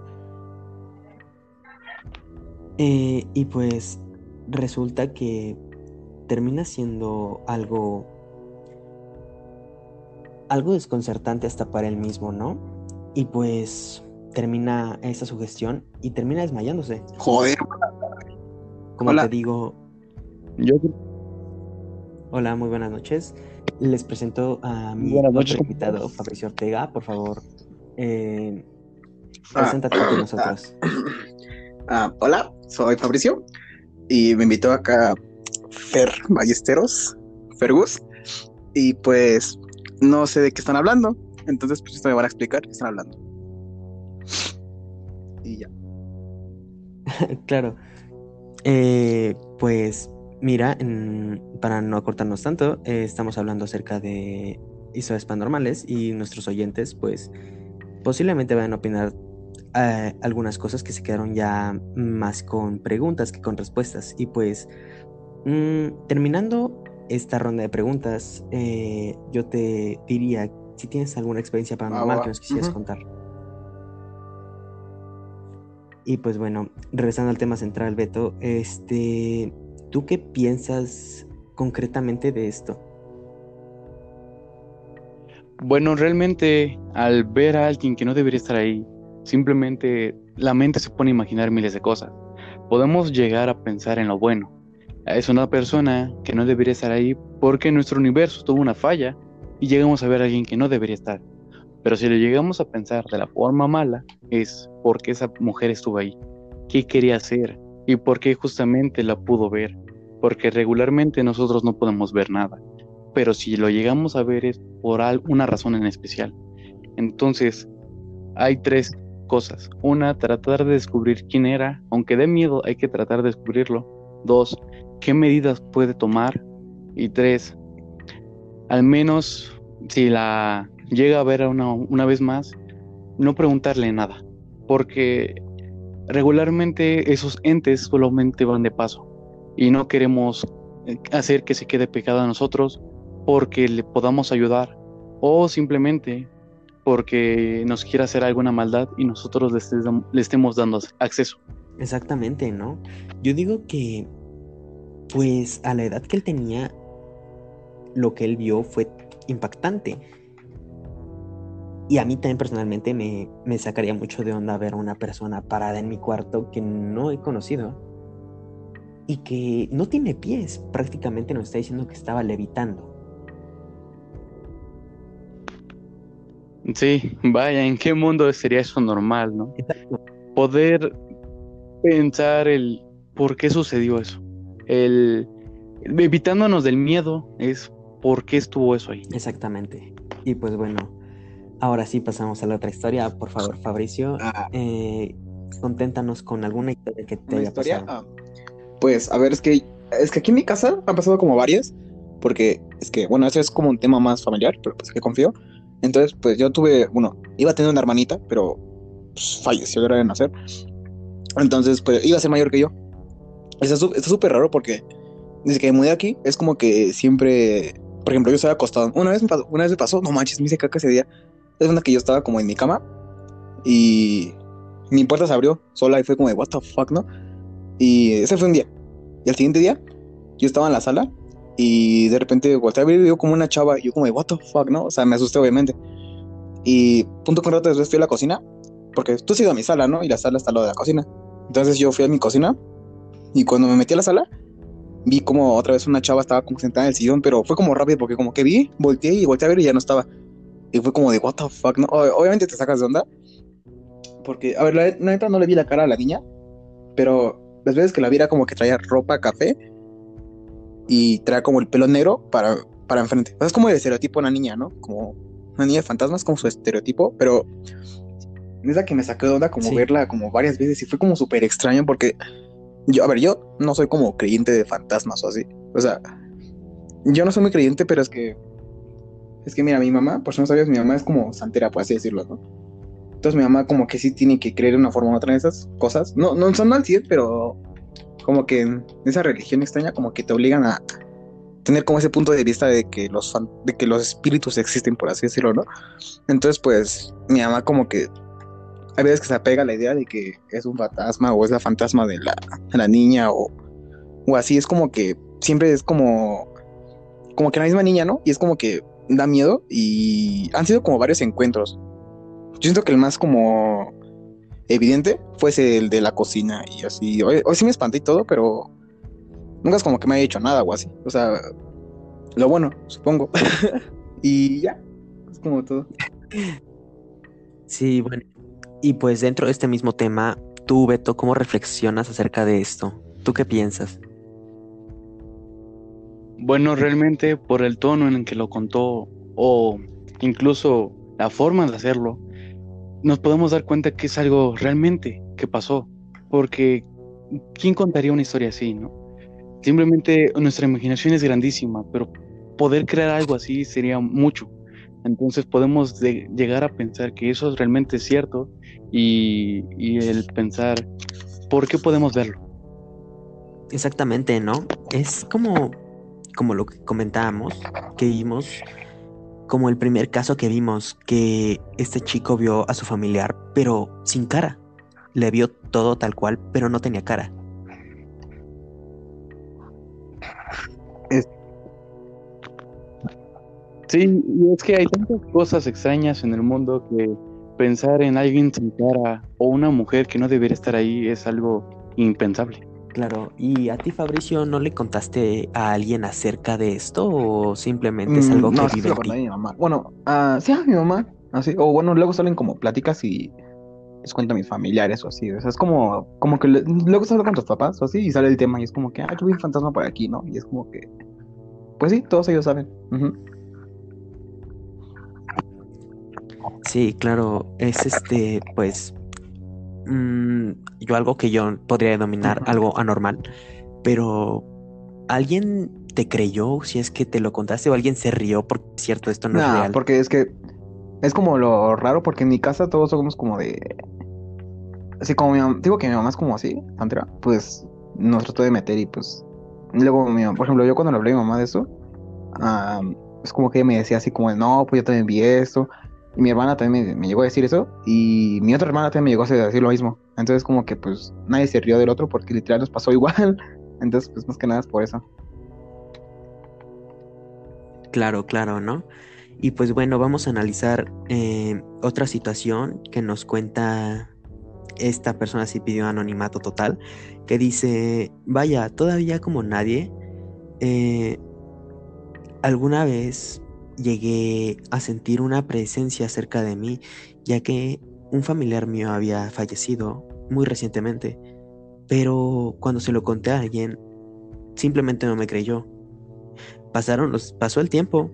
Eh, y pues resulta que termina siendo algo algo desconcertante hasta para él mismo, ¿no? Y pues termina esa sugestión y termina desmayándose. Joder. Como te digo. Yo. Hola, muy buenas noches. Les presento a mi invitado, Fabricio Ortega. Por favor, eh, ah, preséntate con nosotros. Ah, hola, soy Fabricio y me invitó acá Fer Ballesteros, Fergus. Y pues no sé de qué están hablando. Entonces, pues esto me van a explicar qué están hablando. Y ya. claro. Eh, pues mira, para no acortarnos tanto, eh, estamos hablando acerca de historias paranormales y nuestros oyentes, pues posiblemente van a opinar eh, algunas cosas que se quedaron ya más con preguntas que con respuestas. Y pues, mm, terminando esta ronda de preguntas, eh, yo te diría si tienes alguna experiencia paranormal que nos quisieras contar. Y pues bueno, regresando al tema central, Beto, este, ¿tú qué piensas concretamente de esto? Bueno, realmente al ver a alguien que no debería estar ahí, simplemente la mente se pone a imaginar miles de cosas. Podemos llegar a pensar en lo bueno, es una persona que no debería estar ahí porque nuestro universo tuvo una falla y llegamos a ver a alguien que no debería estar. Pero si lo llegamos a pensar de la forma mala, es porque esa mujer estuvo ahí, qué quería hacer y por qué justamente la pudo ver. Porque regularmente nosotros no podemos ver nada, pero si lo llegamos a ver es por una razón en especial. Entonces, hay tres cosas. Una, tratar de descubrir quién era, aunque dé miedo, hay que tratar de descubrirlo. Dos, qué medidas puede tomar. Y tres, al menos si la llega a ver una, una vez más, no preguntarle nada, porque regularmente esos entes solamente van de paso y no queremos eh, hacer que se quede pegado a nosotros porque le podamos ayudar o simplemente porque nos quiera hacer alguna maldad y nosotros le, estemos dando acceso. Exactamente, ¿no? Yo digo que, pues a la edad que él tenía, lo que él vio fue impactante. Y a mí también personalmente me, me, sacaría mucho de onda ver a una persona parada en mi cuarto que no he conocido y que no tiene pies. Prácticamente nos está diciendo que estaba levitando. Sí, vaya, ¿en qué mundo sería eso normal, no? Poder pensar el por qué sucedió eso. El evitándonos del miedo es por qué estuvo eso ahí. Exactamente. Y pues bueno, ahora sí pasamos a la otra historia. Por favor, Fabricio, ah. eh, conténtanos con alguna historia que te haya pasado. Ah, pues, a ver, es que es que aquí en mi casa han pasado como varias, porque es que, bueno, eso es como un tema más familiar, pero pues que confío. Entonces, pues yo tuve, bueno, iba a tener una hermanita, pero pues, falleció de nacer. Entonces, pues iba a ser mayor que yo. Está súper raro porque desde que me mudé aquí, es como que siempre, por ejemplo, yo estaba acostado. Una vez me pasó, una vez me pasó, no manches, me hice caca ese día. Es una que yo estaba como en mi cama y mi puerta se abrió sola y fue como de, what the fuck, ¿no? Y ese fue un día. Y al siguiente día, yo estaba en la sala y de repente volteé a ver y como una chava. Y yo como, what the fuck, ¿no? O sea, me asusté obviamente. Y punto con rato después fui a la cocina. Porque tú has ido a mi sala, ¿no? Y la sala está al lado de la cocina. Entonces yo fui a mi cocina. Y cuando me metí a la sala, vi como otra vez una chava estaba como sentada en el sillón. Pero fue como rápido porque como que vi, volteé y volteé a ver y ya no estaba. Y fue como de, what the fuck, ¿no? Obviamente te sacas de onda. Porque, a ver, la neta no le vi la cara a la niña. Pero las veces que la viera como que traía ropa café y trae como el pelo negro para, para enfrente. es como el estereotipo de una niña, ¿no? Como una niña de fantasmas, como su estereotipo, pero es la que me sacó de onda como verla como varias veces y fue como súper extraño porque yo, a ver, yo no soy como creyente de fantasmas o así. O sea, yo no soy muy creyente, pero es que, es que mira, mi mamá, por si no sabías, mi mamá es como santera, por así decirlo, ¿no? Entonces mi mamá como que sí tiene que creer de una forma u otra en esas cosas. No, no son mal, sí, pero como que en esa religión extraña como que te obligan a tener como ese punto de vista de que los de que los espíritus existen por así decirlo no entonces pues mi mamá como que a veces que se apega la idea de que es un fantasma o es la fantasma de la, la niña o, o así es como que siempre es como como que la misma niña no y es como que da miedo y han sido como varios encuentros yo siento que el más como evidente fuese el de la cocina y así. Hoy, sí me espanté y todo, pero nunca es como que me haya dicho nada o así. O sea, lo bueno, supongo. y ya, es como todo. Sí, bueno. Y pues dentro de este mismo tema, tú, Beto, ¿cómo reflexionas acerca de esto? ¿Tú qué piensas? Bueno, realmente por el tono en el que lo contó o incluso la forma de hacerlo, nos podemos dar cuenta que es algo realmente que pasó. Porque, ¿quién contaría una historia así, no? Simplemente nuestra imaginación es grandísima, pero poder crear algo así sería mucho. Entonces podemos llegar a pensar que eso realmente es cierto y, y el pensar, ¿por qué podemos verlo? Exactamente, ¿no? Es como, como lo que comentábamos, que vimos como el primer caso que vimos, que este chico vio a su familiar, pero sin cara. Le vio todo tal cual, pero no tenía cara. Sí, y es que hay tantas cosas extrañas en el mundo que pensar en alguien sin cara o una mujer que no debería estar ahí es algo impensable. Claro, ¿y a ti Fabricio no le contaste a alguien acerca de esto o simplemente es algo mm, que no, vive sí, mi mamá. Bueno, uh, sí, a mi mamá, así, o bueno, luego salen como pláticas y les cuento a mis familiares o así, o sea, es como, como que luego salgo con tus papás o así y sale el tema y es como que, ah, yo vi un fantasma por aquí, ¿no? Y es como que, pues sí, todos ellos saben. Sí, claro, es este, pues, mm, yo algo que yo podría denominar algo anormal, pero ¿alguien te creyó si es que te lo contaste o alguien se rió porque es cierto, esto no es real? porque es que es como lo raro, porque en mi casa todos somos como de. Así como mi mamá, digo que mi mamá es como así, Sandra, pues nos trató de meter y pues. Luego, mi mamá- por ejemplo, yo cuando le hablé a mi mamá de eso, es como que ella me decía así como, no, pues yo también vi esto. Mi hermana también me, me llegó a decir eso, y mi otra hermana también me llegó a decir lo mismo. Entonces, como que pues nadie se rió del otro porque literal nos pasó igual. Entonces, pues más que nada es por eso. Claro, claro, ¿no? Y pues bueno, vamos a analizar eh, otra situación que nos cuenta esta persona, si pidió anonimato total, que dice, vaya, todavía como nadie, eh, alguna vez llegué a sentir una presencia cerca de mí, ya que un familiar mío había fallecido muy recientemente, pero cuando se lo conté a alguien, simplemente no me creyó. Pasaron los, pasó el tiempo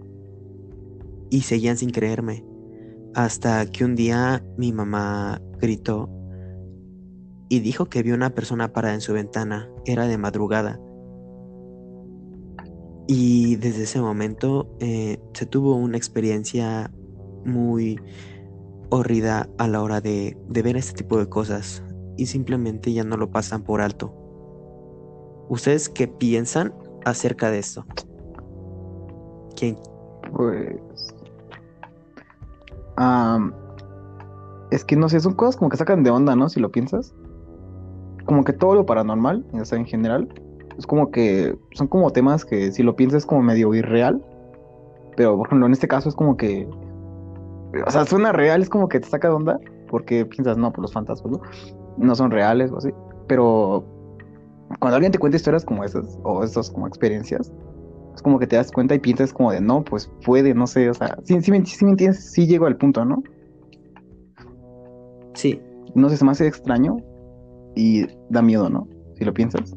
y seguían sin creerme. Hasta que un día mi mamá gritó y dijo que vio una persona parada en su ventana. Era de madrugada. Y desde ese momento eh, se tuvo una experiencia muy horrida a la hora de, ver este tipo de cosas. Y simplemente ya no lo pasan por alto. ¿Ustedes qué piensan acerca de esto? ¿Quién, Pues. am, es que no sé, son cosas como que sacan de onda, ¿no? Si lo piensas. Como que todo lo paranormal, o sea, en general, es como que son como temas que si lo piensas es como medio irreal. Pero, por ejemplo, en este caso es como que. O sea, suena real, es como que te saca de onda. Porque piensas, no, pues los fantasmas, ¿no? No son reales o así. Pero cuando alguien te cuenta historias como esas, o esas como experiencias, es como que te das cuenta y piensas como de, no, pues puede, no sé, o sea, sí, sí, me, sí me entiendes, sí llego al punto, ¿no? Sí, No sé, se me hace extraño y da miedo, ¿no? Si lo piensas.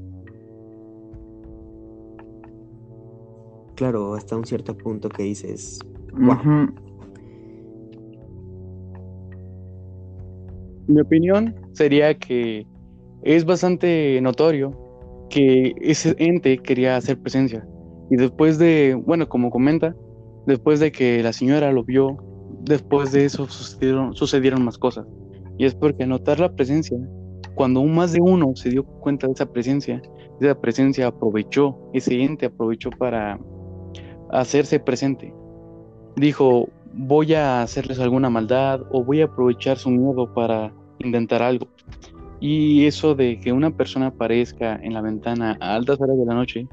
Claro, hasta un cierto punto que dices. Mi opinión sería que es bastante notorio que ese ente quería hacer presencia. Y después de, bueno, como comenta, después de que la señora lo vio, después de eso sucedieron, más cosas. Y es porque notar la presencia, cuando un más de uno se dio cuenta de esa presencia, esa presencia aprovechó, ese ente aprovechó para hacerse presente. Dijo, voy a hacerles alguna maldad o voy a aprovechar su miedo para intentar algo. Y eso de que una persona aparezca en la ventana a altas horas de la noche,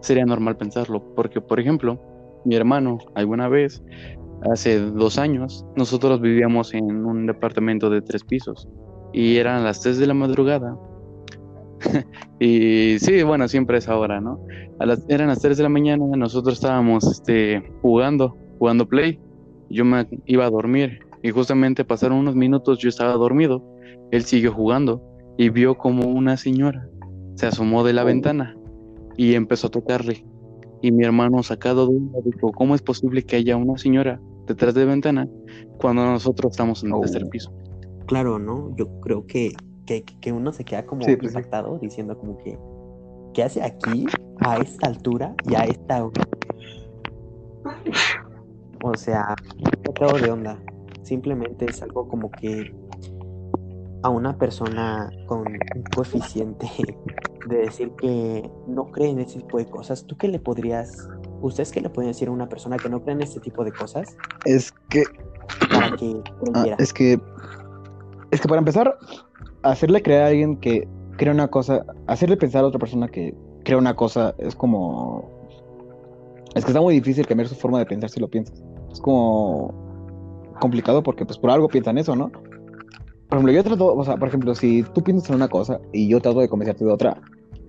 sería normal pensarlo. Porque, por ejemplo, mi hermano, alguna vez, hace dos años, nosotros vivíamos en un departamento de tres pisos. Y eran las 3 de la madrugada. y sí, bueno, siempre es ahora, ¿no? A las, eran las 3 de la mañana, nosotros estábamos este, jugando, jugando play. Yo me iba a dormir y justamente pasaron unos minutos, yo estaba dormido, él siguió jugando y vio como una señora se asomó de la ventana y empezó a tocarle. Y mi hermano sacado de una dijo, ¿cómo es posible que haya una señora detrás de la ventana cuando nosotros estamos en el Oh. tercer piso? claro, ¿no? Yo creo que, que, que uno se queda como Sí, pues sí. impactado diciendo como que, ¿qué hace aquí a esta altura y a esta hora? O sea, sacado de onda. Simplemente es algo como que a una persona con un coeficiente de decir que no cree en ese tipo de cosas, ¿tú qué le podrías, ustedes qué le podrían decir a una persona que no cree en este tipo de cosas Es que, para que ah, es que, es que para empezar, hacerle creer a alguien que crea una cosa, hacerle pensar a otra persona que crea una cosa es como, es que está muy difícil cambiar su forma de pensar si lo piensas. Es como complicado porque pues por algo piensan eso, ¿no? Por ejemplo, yo trato, o sea, por ejemplo, si tú piensas en una cosa y yo trato de convencerte de otra,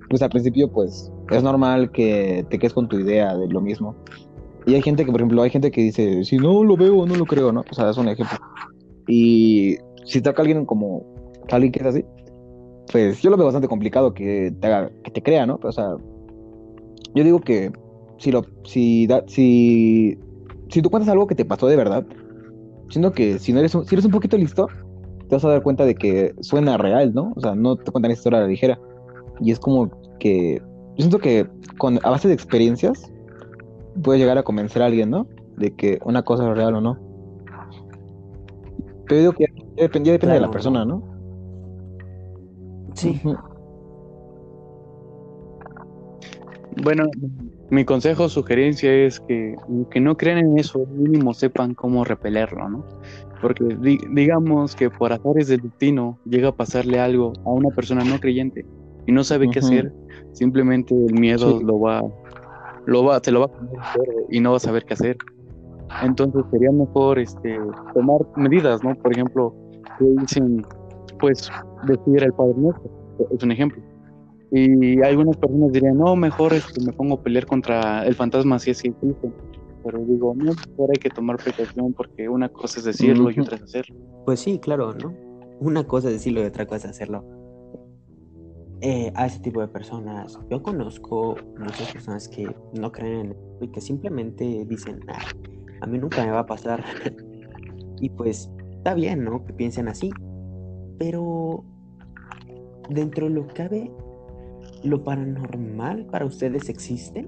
pues al principio pues es normal que te quedes con tu idea de lo mismo. Y hay gente que, por ejemplo, hay gente que dice, si no lo veo, no lo creo, ¿no? O sea, es un ejemplo. Y si toca alguien como alguien que es así, pues yo lo veo bastante complicado que te haga, que te crea, ¿no? Pero, o sea, yo digo que si lo, si da, si, si tú cuentas algo que te pasó de verdad, siento que si no eres un, si eres un poquito listo, te vas a dar cuenta de que suena real, ¿no? O sea, no te cuentan esta historia a la ligera. Y es como que, yo siento que con, a base de experiencias puedes llegar a convencer a alguien, ¿no? De que una cosa es real o no. Pero yo digo que ya depende, ya depende de la persona, ¿no? Sí. Bueno, mi consejo, sugerencia es que, que no crean en eso, mínimo sepan cómo repelerlo, ¿no? Porque di- digamos que por azares del destino llega a pasarle algo a una persona no creyente y no sabe qué hacer, simplemente el miedo Sí. lo va, lo va, se lo va a comer entero y no va a saber qué hacer. Entonces sería mejor este, tomar medidas, ¿no? Por ejemplo, que dicen, pues, decir el Padre Nuestro, es un ejemplo. Y algunas personas dirían, no, mejor este, me pongo a pelear contra el fantasma si es que existe. Pero digo, no, mejor hay que tomar precaución porque una cosa es decirlo y otra es hacerlo. pues sí, claro, ¿no? Una cosa es decirlo y otra cosa es hacerlo. Eh, a ese tipo de personas, yo conozco muchas personas que no creen en esto y que simplemente dicen, "Ah, a mí nunca me va a pasar. y pues está bien, ¿no? Que piensen así. Pero dentro de lo que cabe, ¿lo paranormal para ustedes existe?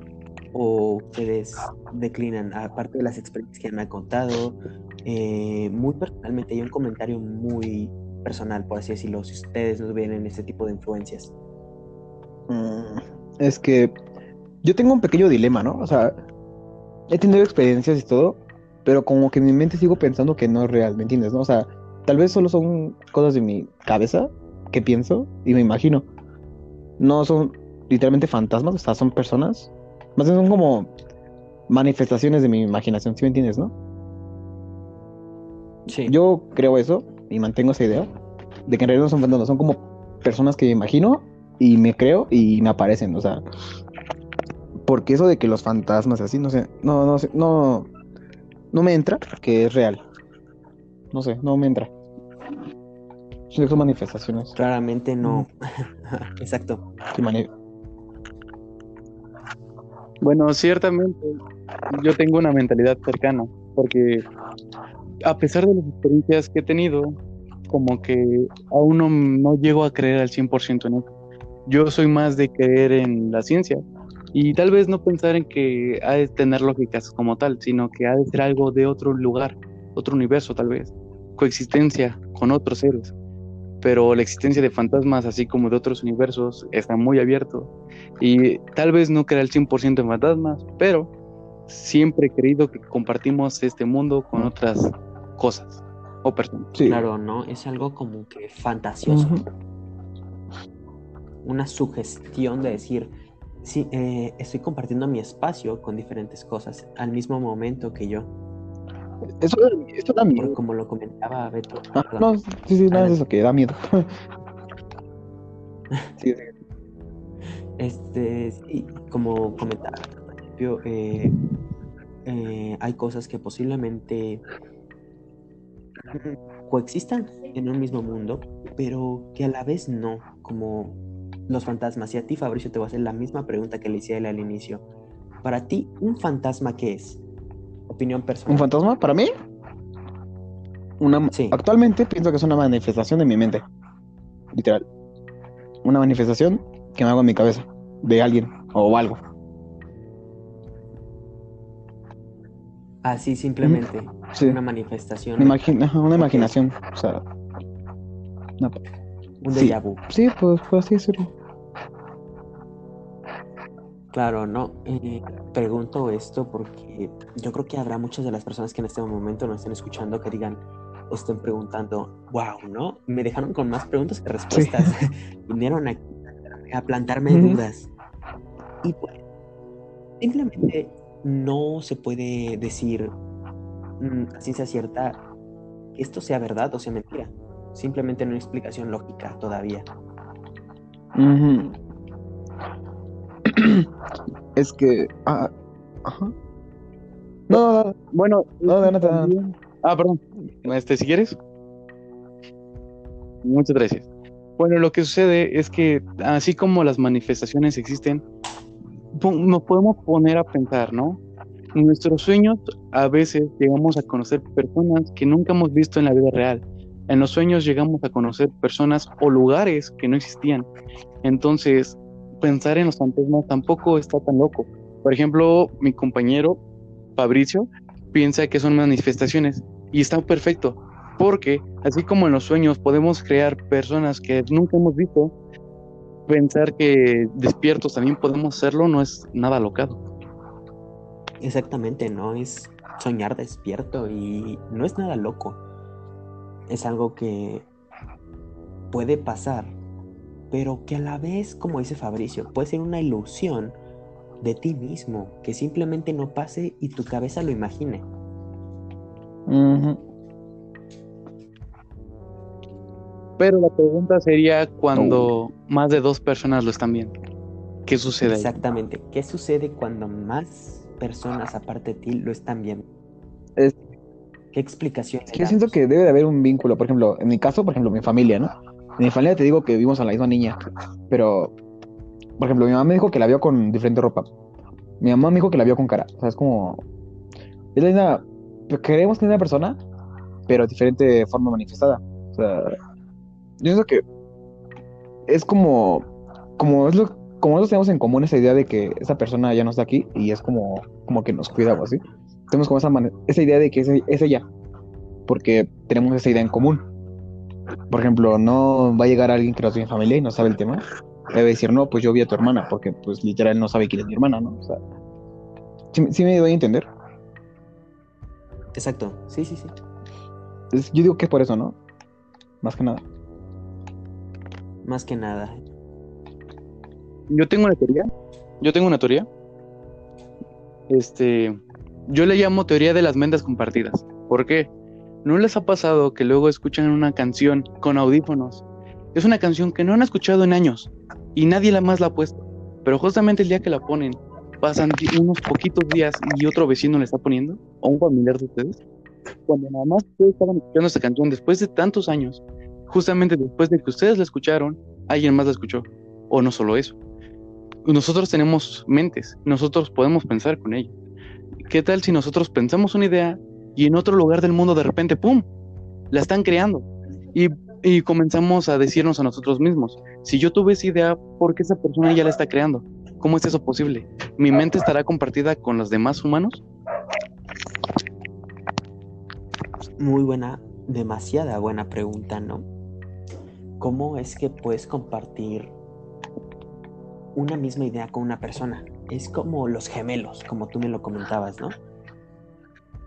¿O ustedes declinan? Aparte de las experiencias que me han contado, eh, muy personalmente, hay un comentario muy personal, por así decirlo, si ustedes no ven este tipo de influencias. Mm, Es que yo tengo un pequeño dilema, ¿no? O sea, he tenido experiencias y todo, pero como que en mi mente sigo pensando que no es real, ¿me entiendes? ¿No? O sea, tal vez solo son cosas de mi cabeza que pienso y me imagino. No son literalmente fantasmas, o sea, son personas. Más bien son como manifestaciones de mi imaginación, ¿sí me entiendes, no? Sí. Yo creo eso y mantengo esa idea de que en realidad no son fantasmas, son como personas que me imagino y me creo y me aparecen, o sea, porque eso de que los fantasmas así, no sé, no, no sé, no, no me entra que es real, no sé, no me entra. Son son manifestaciones Claramente no. Exacto. que mani- Bueno, ciertamente yo tengo una mentalidad cercana, porque a pesar de las experiencias que he tenido, como que aún no, no llego a creer al 100% en eso. Yo soy más de creer en la ciencia y tal vez no pensar en que ha de tener lógicas como tal, sino que ha de ser algo de otro lugar, otro universo tal vez, coexistencia con otros seres. Pero la existencia de fantasmas, así como de otros universos, está muy abierto y tal vez no crea el 100% en fantasmas, pero siempre he creído que compartimos este mundo con otras cosas o personas. Sí. Claro, ¿no? Es algo como que fantasioso. Una sugestión de decir, sí, eh, estoy compartiendo mi espacio con diferentes cosas al mismo momento que yo. Eso, eso da miedo. como lo comentaba Beto. Ah, no, sí, sí, nada de eso que da miedo. Sí, sí. Este, sí, como comentaba al principio, eh, eh, hay cosas que posiblemente coexistan en un mismo mundo, pero que a la vez no, como los fantasmas. Y a ti, Fabricio, te voy a hacer la misma pregunta que le hice a él al inicio. Para ti, ¿un fantasma qué es? Opinión personal. ¿Un fantasma para mí? Una, Sí. Actualmente pienso que es una manifestación de mi mente. Literal. Una manifestación que me hago en mi cabeza. De alguien o algo. Así simplemente, Sí. una manifestación, Una, imaginación. O sea. un sí. déjà vu. sí, pues, pues así decirlo. Claro, no. eh, pregunto esto porque yo creo que habrá muchas de las personas que en este momento nos estén escuchando que digan, o estén preguntando, wow, ¿no? Me dejaron con más preguntas que respuestas. Vinieron a, a plantarme dudas. Y pues, simplemente no se puede decir mm, a ciencia cierta que esto sea verdad o sea mentira. Simplemente no hay explicación lógica todavía. es que. ah, ajá. No, no, no. Bueno, No, nada. también- Ah, perdón. Este, si quieres. Muchas gracias. Bueno, lo que sucede es que así como las manifestaciones existen, nos podemos poner a pensar, ¿no? En nuestros sueños a veces llegamos a conocer personas que nunca hemos visto en la vida real, En los sueños llegamos a conocer personas o lugares que no existían. Entonces, pensar en los fantasmas tampoco está tan loco. Por ejemplo, mi compañero Fabricio piensa que son manifestaciones y está perfecto, porque así como en los sueños podemos crear personas que nunca hemos visto, pensar que despiertos también podemos hacerlo no es nada locado. Exactamente, no es soñar despierto y no es nada loco. Es algo que puede pasar, pero que a la vez, como dice Fabricio, puede ser una ilusión de ti mismo, que simplemente no pase y tu cabeza lo imagine. Pero la pregunta sería cuando más de dos personas lo están viendo. ¿Qué sucede? Exactamente. ¿Qué sucede cuando más personas aparte de ti lo están viendo? Es- ¿Qué explicación? Es que yo siento que debe de haber un vínculo. Por ejemplo, en mi caso, por ejemplo, mi familia, ¿no? En mi familia te digo que vivimos a la misma niña, pero, por ejemplo, mi mamá me dijo que la vio con diferente ropa. Mi mamá me dijo que la vio con cara. O sea, es como. Es la misma. Queremos que es una persona, pero diferente forma manifestada. O sea, yo siento que es como. Como es lo. Como nosotros tenemos en común esa idea de que esa persona ya no está aquí y es como, como que nos cuida o así. Tenemos como esa, esa idea de que es ella, porque tenemos esa idea en común. Por ejemplo, no va a llegar alguien que no tiene familia y no sabe el tema. Debe decir, no, pues yo vi a tu hermana, porque pues literal no sabe quién es mi hermana, ¿no? O sea, sí, sí me doy a entender. Exacto, sí, sí, sí. Es- yo digo que es por eso, ¿no? Más que nada. Más que nada. Yo tengo una teoría. Yo tengo una teoría. Este, yo le llamo teoría de las mentes compartidas. ¿Por qué? ¿No les ha pasado que luego escuchan una canción con audífonos? Es una canción que no han escuchado en años y nadie la más la ha puesto. Pero justamente el día que la ponen, pasan unos poquitos días y otro vecino la está poniendo, o un familiar de ustedes. Cuando nada más ustedes estaban escuchando esta canción después de tantos años, justamente después de que ustedes la escucharon, alguien más la escuchó. O no solo eso nosotros tenemos mentes, nosotros podemos pensar con ellas. ¿Qué tal si nosotros pensamos una idea y en otro lugar del mundo de repente, ¡pum!, la están creando? Y, y comenzamos a decirnos a nosotros mismos, si yo tuve esa idea, ¿por qué esa persona ya la está creando? ¿Cómo es eso posible? ¿Mi mente estará compartida con los demás humanos? Muy buena, demasiada buena pregunta, ¿no? ¿Cómo es que puedes compartir una misma idea con una persona? Es como los gemelos, como tú me lo comentabas, ¿no?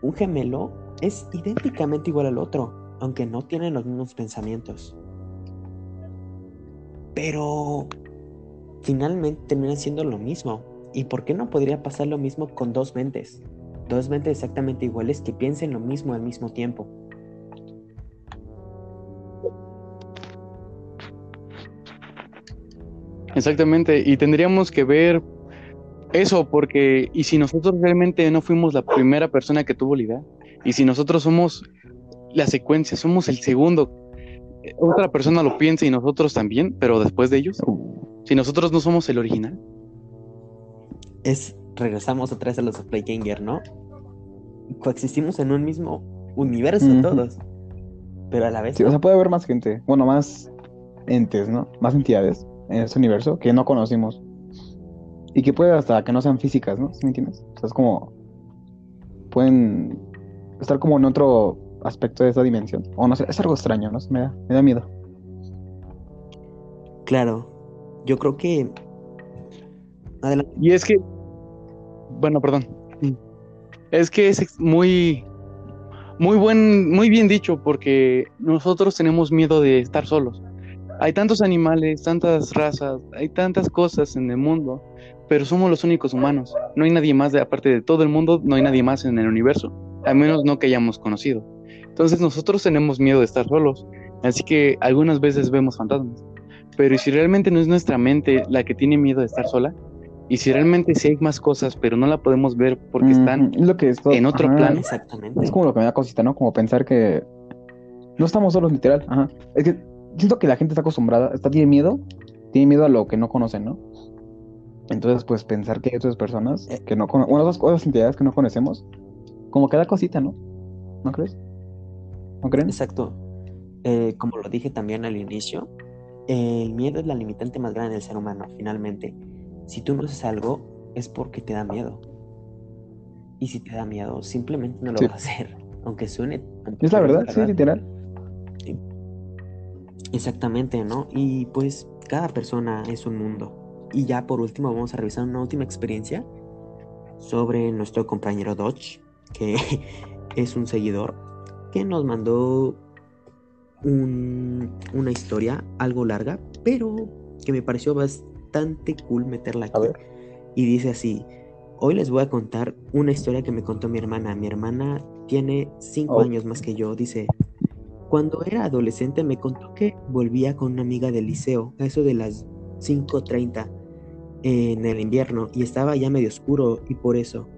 Un gemelo es idénticamente igual al otro, aunque no tienen los mismos pensamientos. Pero finalmente terminan siendo lo mismo. ¿Y por qué no podría pasar lo mismo con dos mentes? Dos mentes exactamente iguales que piensen lo mismo al mismo tiempo. Exactamente, y tendríamos que ver eso, porque, y si nosotros realmente no fuimos la primera persona que tuvo la idea, y si nosotros somos la secuencia, somos el segundo, eh, otra persona lo piensa y nosotros también, pero después de ellos, si nosotros no somos el original, Es, regresamos otra vez a los Ganger, ¿no? Coexistimos en un mismo universo todos. Pero a la vez Sí, o sea, puede haber más gente, bueno, más entes, ¿no? Más entidades en este universo que no conocimos. Y que puede hasta que no sean físicas, ¿no? ¿Sí me entiendes? O sea, es como. Pueden estar como en otro aspecto de esa dimensión. O no sé, es algo extraño, ¿no? Me da, me da miedo. Claro. Yo creo que. Adelante. y es que, bueno, perdón, es que es muy, muy buen, muy bien dicho, porque nosotros tenemos miedo de estar solos. Hay tantos animales, tantas razas, hay tantas cosas en el mundo, pero somos los únicos humanos. No hay nadie más, de, aparte de todo el mundo, no hay nadie más en el universo, al menos no que hayamos conocido. Entonces nosotros tenemos miedo de estar solos, así que algunas veces vemos fantasmas. Pero ¿y si realmente no es nuestra mente la que tiene miedo de estar sola? Y si realmente sí hay más cosas, pero no la podemos ver porque están Ujú, es lo que es en otro plano. Exactamente. Es como lo que me da cosita, ¿no? Como pensar que no estamos solos, literal. Ajá. Es que siento que la gente está acostumbrada, está, tiene miedo, tiene miedo a lo que no conocen, ¿no? Entonces, pues pensar que hay otras personas Eh. que no conocemos, bueno, otras, otras entidades que no conocemos, como que da cosita, ¿no? ¿No crees? ¿No creen? Exacto. eh, como lo dije también al inicio, el miedo es la limitante más grande del ser humano, finalmente. Si tú no haces algo, es porque te da miedo. Y si te da miedo, simplemente no lo Sí. vas a hacer. Aunque suene. Es la verdad, sí, literal. Exactamente, ¿no? Y pues cada persona es un mundo. Y ya por último vamos a revisar una última experiencia sobre nuestro compañero Dodge, que es un seguidor, que nos mandó un- una historia algo larga, pero que me pareció bastante cool meterla aquí. Y dice así, hoy les voy a contar una historia que me contó mi hermana. Mi hermana tiene cinco Oh. años más que yo, dice, cuando era adolescente me contó que volvía con una amiga del liceo, a eso de las 5.30 en el invierno, y estaba ya medio oscuro y por eso.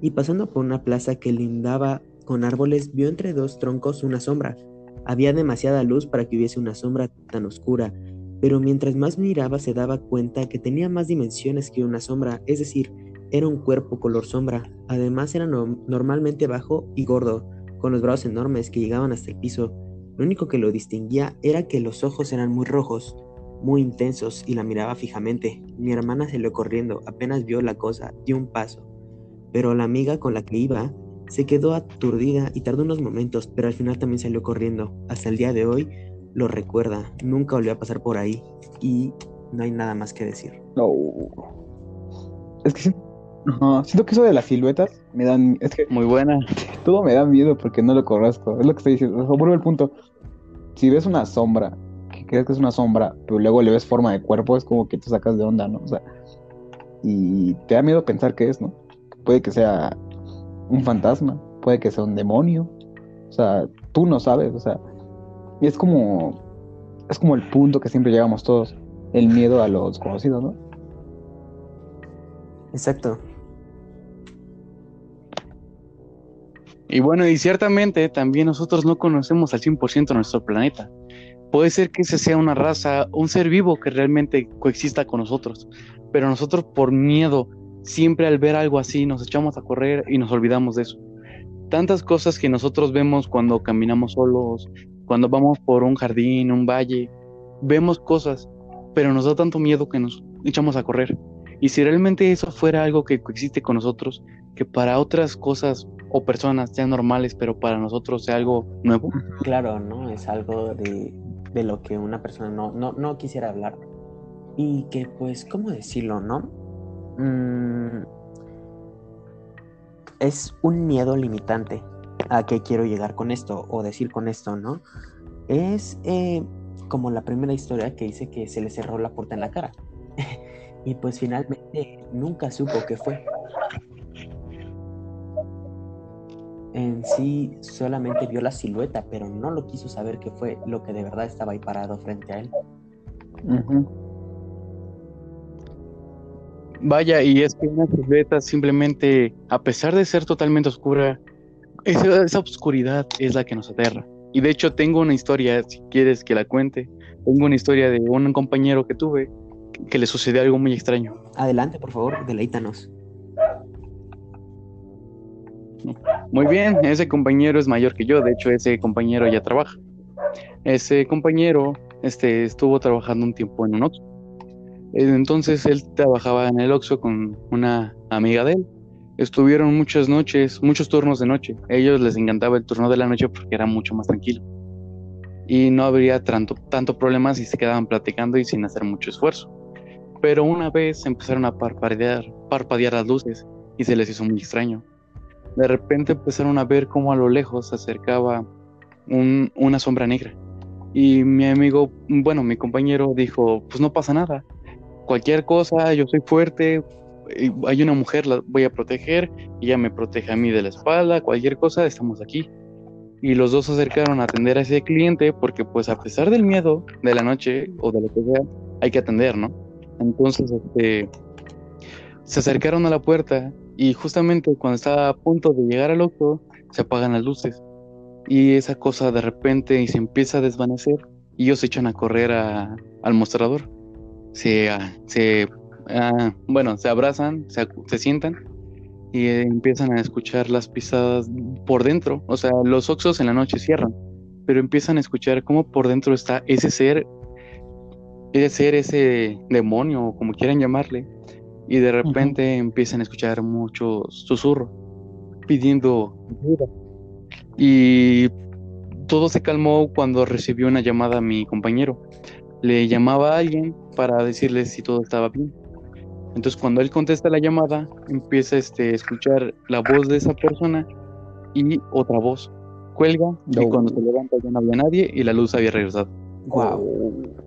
Y pasando por una plaza que lindaba con árboles, vio entre dos troncos una sombra. Había demasiada luz para que hubiese una sombra tan oscura, pero mientras más miraba se daba cuenta que tenía más dimensiones que una sombra, es decir, era un cuerpo color sombra. Además era no- normalmente bajo y gordo, con los brazos enormes que llegaban hasta el piso. Lo único que lo distinguía era que los ojos eran muy rojos, muy intensos y la miraba fijamente. Mi hermana salió corriendo, apenas vio la cosa, dio un paso. Pero la amiga con la que iba se quedó aturdida y tardó unos momentos, pero al final también salió corriendo. Hasta el día de hoy lo recuerda, nunca volvió a pasar por ahí y no hay nada más que decir. No. Es que Ajá, siento que eso de las siluetas me dan. Es que Muy buena. todo me da miedo porque no lo conozco. Es lo que estoy diciendo. O sea, vuelvo al punto. Si ves una sombra, que crees que es una sombra, pero luego le ves forma de cuerpo, es como que te sacas de onda, ¿no? O sea, y te da miedo pensar que es, ¿no? Puede que sea un fantasma, puede que sea un demonio. O sea, tú no sabes, o sea, y es como es como el punto que siempre llegamos todos, el miedo a lo desconocido, ¿no? Exacto. Y bueno, y ciertamente también nosotros no conocemos al 100% nuestro planeta. Puede ser que ese sea una raza, un ser vivo que realmente coexista con nosotros, pero nosotros por miedo, siempre al ver algo así, nos echamos a correr y nos olvidamos de eso. Tantas cosas que nosotros vemos cuando caminamos solos, cuando vamos por un jardín, un valle, vemos cosas, pero nos da tanto miedo que nos echamos a correr. Y si realmente eso fuera algo que coexiste con nosotros, que para otras cosas o personas sean normales, pero para nosotros sea algo nuevo. Claro, ¿no? Es algo de, de lo que una persona no, no, no quisiera hablar. Y que, pues, ¿cómo decirlo, no? Mm, es un miedo limitante. ¿A qué quiero llegar con esto? O decir con esto, ¿no? Es eh, como la primera historia que dice que se le cerró la puerta en la cara. y pues finalmente nunca supo qué fue. En sí solamente vio la silueta, pero no lo quiso saber qué fue lo que de verdad estaba ahí parado frente a él. Vaya, y es que una silueta simplemente, a pesar de ser totalmente oscura, esa, esa oscuridad es la que nos aterra. Y de hecho tengo una historia, si quieres que la cuente, tengo una historia de un compañero que tuve que le sucedió algo muy extraño. Adelante, por favor, deleítanos. Muy bien, ese compañero es mayor que yo, de hecho ese compañero ya trabaja. Ese compañero este, estuvo trabajando un tiempo en un Oxxo. Entonces él trabajaba en el Oxxo con una amiga de él. Estuvieron muchas noches, muchos turnos de noche. A ellos les encantaba el turno de la noche porque era mucho más tranquilo. Y no habría tanto, tanto problema si se quedaban platicando y sin hacer mucho esfuerzo. Pero una vez empezaron a parpadear, parpadear las luces y se les hizo muy extraño. De repente empezaron a ver cómo a lo lejos se acercaba un- una sombra negra. Y mi amigo, bueno, mi compañero dijo, pues no pasa nada. Cualquier cosa, yo soy fuerte, eh, hay una mujer, la voy a proteger, ella me protege a mí de la espalda, cualquier cosa, estamos aquí. Y los dos se acercaron a atender a ese cliente porque pues a pesar del miedo de la noche o de lo que sea, hay que atender, ¿no? Entonces, este, se acercaron a la puerta y justamente cuando estaba a punto de llegar al auto, se apagan las luces. Y esa cosa de repente se empieza a desvanecer y ellos se echan a correr al mostrador. Se, ah, se ah, bueno, se abrazan, se, se sientan y empiezan a escuchar las pisadas por dentro. O sea, los oxos en la noche cierran pero empiezan a escuchar cómo por dentro está ese ser, ese ser, ese demonio, o como quieran llamarle, y de repente empiezan a escuchar muchos susurros pidiendo ayuda. Y todo se calmó cuando recibió una llamada a mi compañero. Le llamaba a alguien para decirle si todo estaba bien. Entonces cuando él contesta la llamada, empieza este, a escuchar la voz de esa persona y otra voz. Cuelga y cuando se levanta ya no había nadie y la luz había regresado. Wow.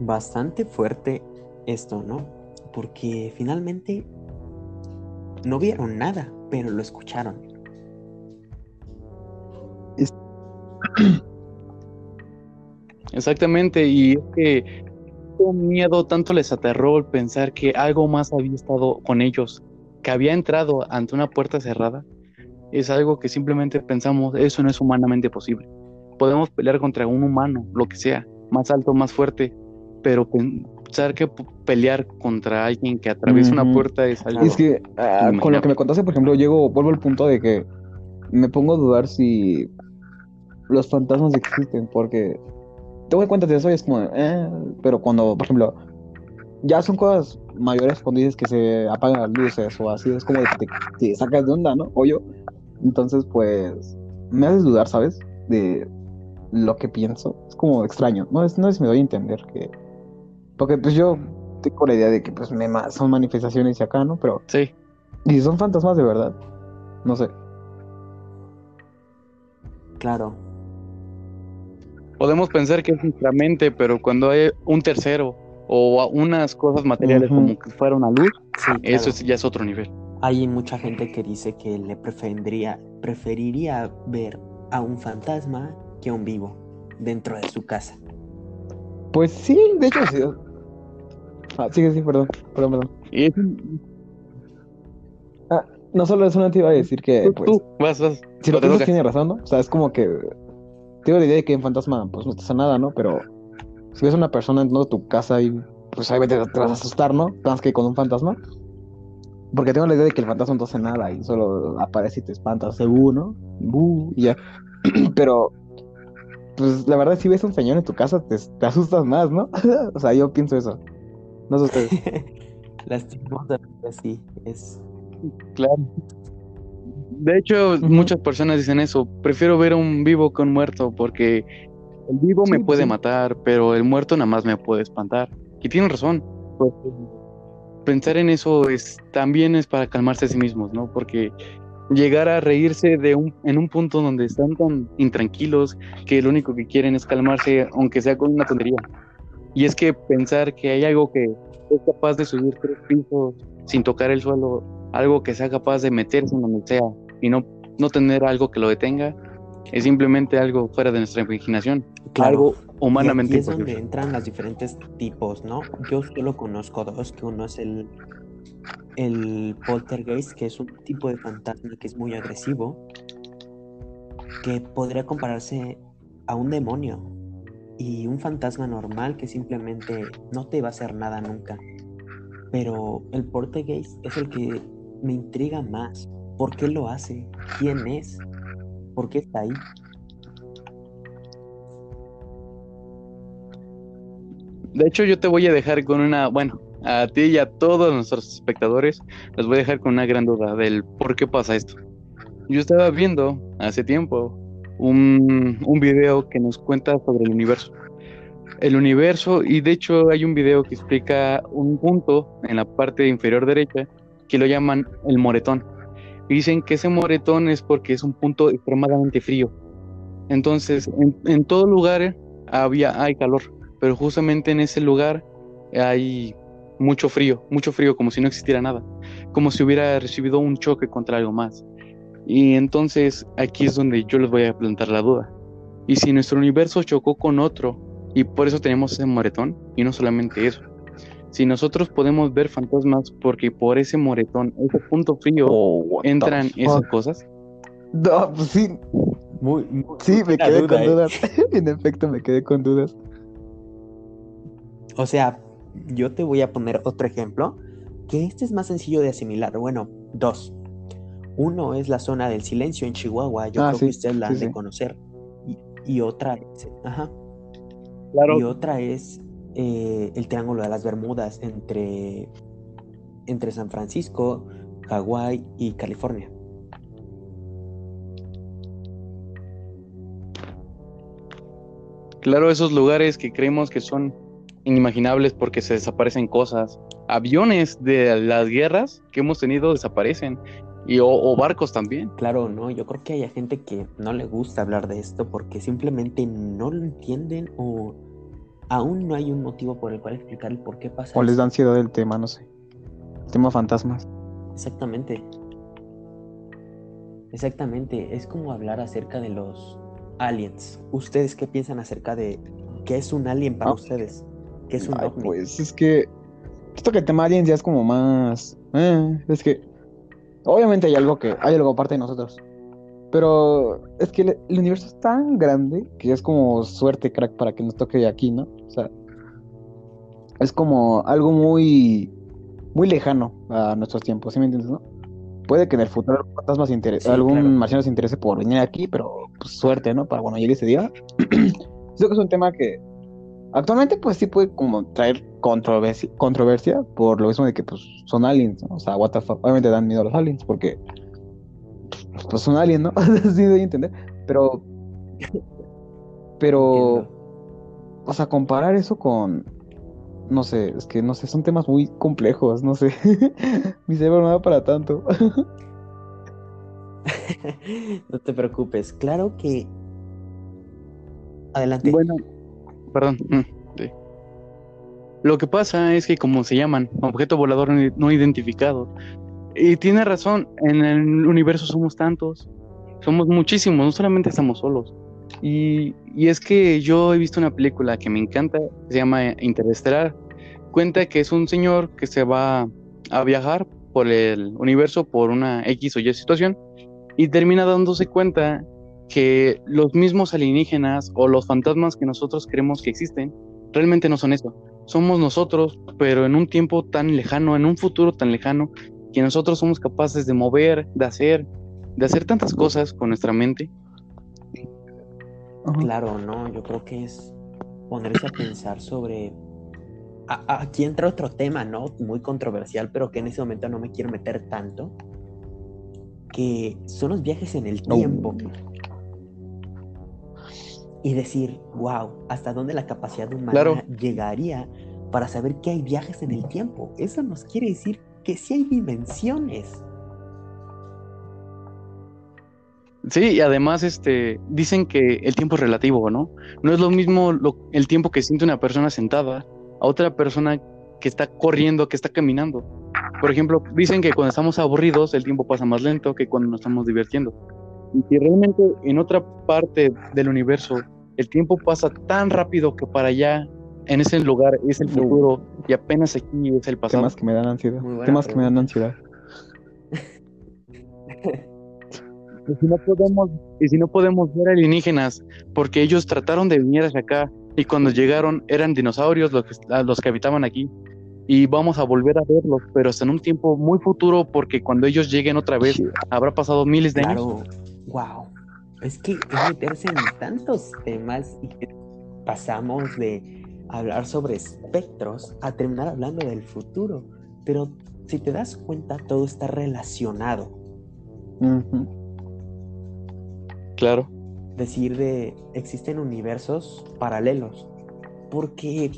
Bastante fuerte esto, ¿no? Porque finalmente no vieron nada, pero lo escucharon. Exactamente, y es que miedo, tanto les aterró el pensar que algo más había estado con ellos, que había entrado ante una puerta cerrada, es algo que simplemente pensamos, eso no es humanamente posible. Podemos pelear contra un humano, lo que sea, más alto, más fuerte, pero pensar que pelear contra alguien que atraviesa una puerta es algo... Es que ah, con lo que me contaste, por ejemplo, llego, vuelvo al punto de que me pongo a dudar si los fantasmas existen, porque tengo en cuenta de eso y es como, eh, pero cuando, por ejemplo, ya son cosas mayores cuando dices que se apagan las luces o así, es como que te, sacas de onda, ¿no? O yo. Entonces, pues, me haces dudar, ¿sabes? De lo que pienso. Es como extraño, no es, no es me doy a entender que... Porque pues yo tengo la idea de que pues me son manifestaciones y acá, ¿no? Pero... Sí. Y son fantasmas de verdad. No sé. Claro, podemos pensar que es nuestra mente, pero cuando hay un tercero o unas cosas materiales como que fuera una luz, eso ya es otro nivel. Hay mucha gente que dice que le preferiría, preferiría ver a un fantasma que a un vivo dentro de su casa. Pues sí, de hecho sí. Ah, sigue, sí, perdón, perdón, perdón. Ah, no solo eso, no te iba a decir que, pues... Tú, vas, vas. Si lo piensas, tiene razón, ¿no? O sea, es como que tengo la idea de que en fantasma pues no te hace nada, ¿no? Pero si ves a una persona en tu casa y pues ahí te, vas a asustar, ¿no? Más que con un fantasma. Porque tengo la idea de que el fantasma no te hace nada y solo aparece y te espanta, seguro, ¿no? y ya. Pero, pues la verdad, si ves a un señor en tu casa, te, te asustas más, ¿no? o sea, yo pienso eso. No sé ustedes. Lastimosamente, sí, es. Claro. De hecho, muchas personas dicen eso. Prefiero ver a un vivo que un muerto porque el vivo me puede matar, pero el muerto nada más me puede espantar. Y tienen razón. Pues, pensar en eso es también es para calmarse a sí mismos, ¿no? Porque llegar a reírse de un, en un punto donde están tan intranquilos que lo único que quieren es calmarse, aunque sea con una tontería. Y es que pensar que hay algo que es capaz de subir tres pisos sin tocar el suelo, algo que sea capaz de meterse en donde sea, y no, no tener algo que lo detenga es simplemente algo fuera de nuestra imaginación, algo humanamente y es donde entran los diferentes tipos, ¿no? Yo solo conozco dos, que uno es el, el poltergeist, que es un tipo de fantasma que es muy agresivo, que podría compararse a un demonio, y un fantasma normal que simplemente no te va a hacer nada nunca. Pero el poltergeist es el que me intriga más, ¿Por qué lo hace? ¿Quién es? ¿Por qué está ahí? De hecho, yo te voy a dejar con una, bueno, a ti y a todos nuestros espectadores, les voy a dejar con una gran duda del por qué pasa esto. Yo estaba viendo hace tiempo un, un video que nos cuenta sobre el universo. El universo, y de hecho hay un video que explica un punto en la parte inferior derecha que lo llaman el moretón dicen que ese moretón es porque es un punto extremadamente frío. Entonces, en, todo lugar había, hay calor, pero justamente en ese lugar hay mucho frío, mucho frío, como si no existiera nada, como si hubiera recibido un choque contra algo más. Y entonces aquí es donde yo les voy a plantar la duda. Y si nuestro universo chocó con otro, y por eso tenemos ese moretón, y no solamente eso, si nosotros podemos ver fantasmas porque por ese moretón, ese punto frío, oh, entran esas cosas. No, pues sí. Muy, sí, me quedé con dudas. en efecto, me quedé con dudas. O sea, yo te voy a poner otro ejemplo, que este es más sencillo de asimilar. Bueno, dos. Uno es la zona del silencio en Chihuahua, yo Ah, creo sí, que ustedes la sí, han de conocer. Y, y otra es, ajá, Claro, y otra es eh, el Triángulo de las Bermudas entre, entre San Francisco, Hawái y California. claro, esos lugares que creemos que son inimaginables porque se desaparecen cosas. Aviones de las guerras que hemos tenido desaparecen. Y, o, o barcos también. Claro, no, yo creo que hay gente que no le gusta hablar de esto porque simplemente no lo entienden o aún no hay un motivo por el cual explicar el por qué pasa O les da ansiedad el tema, no sé. El tema fantasmas. Exactamente. Exactamente, es como hablar acerca de los aliens. ¿Ustedes qué piensan acerca de qué es un alien para Ah. ustedes? ¿Qué es un Ay, ovni? pues es que. Esto que el tema aliens ya es como más. eh, es que. Obviamente hay algo que. Hay algo aparte de nosotros. Pero es que el, el universo es tan grande que es como suerte, crack, para que nos toque aquí, ¿no? O sea. Es como algo muy. Muy lejano a nuestros tiempos, ¿sí me entiendes, no? Puede que en el futuro algún fantasma se interese, Sí, algún claro. marciano se interese por venir aquí, pero pues, suerte, ¿no? Para cuando llegue ese día. Creo que es un tema que Actualmente, pues sí puede como traer controversia, controversia por lo mismo de que pues son aliens, ¿no? O sea, what the fuck. Obviamente dan miedo a los aliens porque pues son aliens, ¿no? sí doy a entender. Pero, pero, Entiendo. o sea, comparar eso con, no sé, es que no sé, son temas muy complejos, no sé. Mi cerebro no da para tanto. No te preocupes, claro que... Adelante. Bueno, perdón. mm. Lo que pasa es que como se llaman, objeto volador no- no identificado. Y tiene razón, en el universo somos tantos, somos muchísimos, no solamente estamos solos. Y, y es que yo he visto una película que me encanta, se llama Interestelar. Cuenta que es un señor que se va a viajar por el universo por una X o Y situación y termina dándose cuenta que los mismos alienígenas o los fantasmas que nosotros creemos que existen realmente no son eso. Somos nosotros, pero en un tiempo tan lejano, en un futuro tan lejano, que nosotros somos capaces de mover, de hacer, de hacer tantas cosas con nuestra mente. Claro, no, yo creo que es ponerse a pensar sobre... A- aquí entra otro tema, ¿no? Muy controversial, pero que en ese momento no me quiero meter tanto, que son los viajes en el No. Y decir, wow, ¿hasta dónde la capacidad humana Claro. llegaría para saber que hay viajes en el tiempo? Eso nos quiere decir que sí hay dimensiones. Sí, y además este, dicen que el tiempo es relativo, ¿no? No es lo mismo lo- el tiempo que siente una persona sentada a otra persona que está corriendo, que está caminando. Por ejemplo, dicen que cuando estamos aburridos el tiempo pasa más lento que cuando nos estamos divirtiendo. Y si realmente en otra parte del universo el tiempo pasa tan rápido que para allá, en ese lugar, es el futuro y apenas aquí es el pasado. Temas que me dan ansiedad. Temas que me dan ansiedad. Y si no podemos, y si no podemos ver alienígenas, porque ellos trataron de venir hacia acá y cuando llegaron eran dinosaurios los que, los que habitaban aquí y vamos a volver a verlos, pero hasta en un tiempo muy futuro porque cuando ellos lleguen otra vez habrá pasado miles de años. Wow. Es que es meterse en tantos temas y pasamos de hablar sobre espectros a terminar hablando del futuro. Pero si te das cuenta, todo está relacionado. Claro, Decir de existen universos paralelos. Porque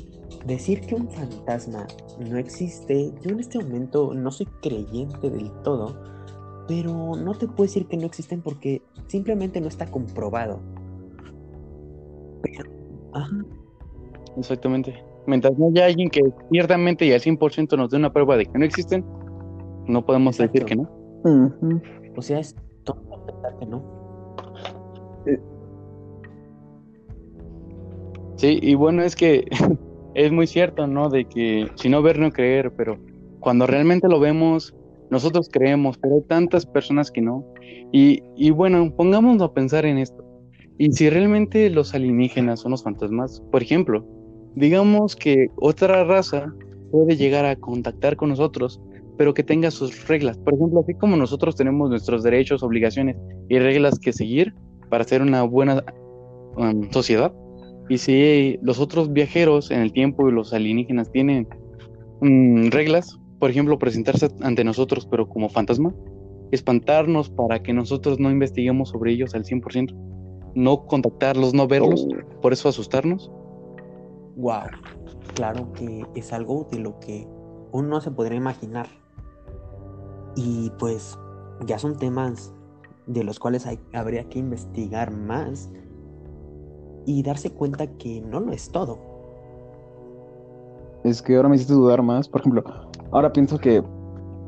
decir que un fantasma no existe, yo en este momento no soy creyente del todo, pero no te puedo decir que no existen porque simplemente no está comprobado. Pero, ajá, exactamente. Mientras no haya alguien que ciertamente y al 100% nos dé una prueba de que no existen, no podemos decir que no. O sea, es tonto pensar que no. Sí, y bueno, es que es muy cierto, ¿no? De que si no ver, no creer, pero cuando realmente lo vemos, nosotros creemos, pero hay tantas personas que no. Y, y bueno, pongámonos a pensar en esto. Y si realmente los alienígenas son los fantasmas, por ejemplo, digamos que otra raza puede llegar a contactar con nosotros, pero que tenga sus reglas. Por ejemplo, así como nosotros tenemos nuestros derechos, obligaciones y reglas que seguir para ser una buena um, sociedad, y si los otros viajeros en el tiempo y los alienígenas tienen mm, reglas, por ejemplo, presentarse ante nosotros pero como fantasma, espantarnos para que nosotros no investiguemos sobre ellos al 100%, no contactarlos, no verlos, Oh. por eso asustarnos. Wow, claro que es algo de lo que uno no se podría imaginar. Y pues ya son temas de los cuales hay- habría que investigar más y darse cuenta que no lo es todo. Es que ahora me hiciste dudar más. Por ejemplo, ahora pienso que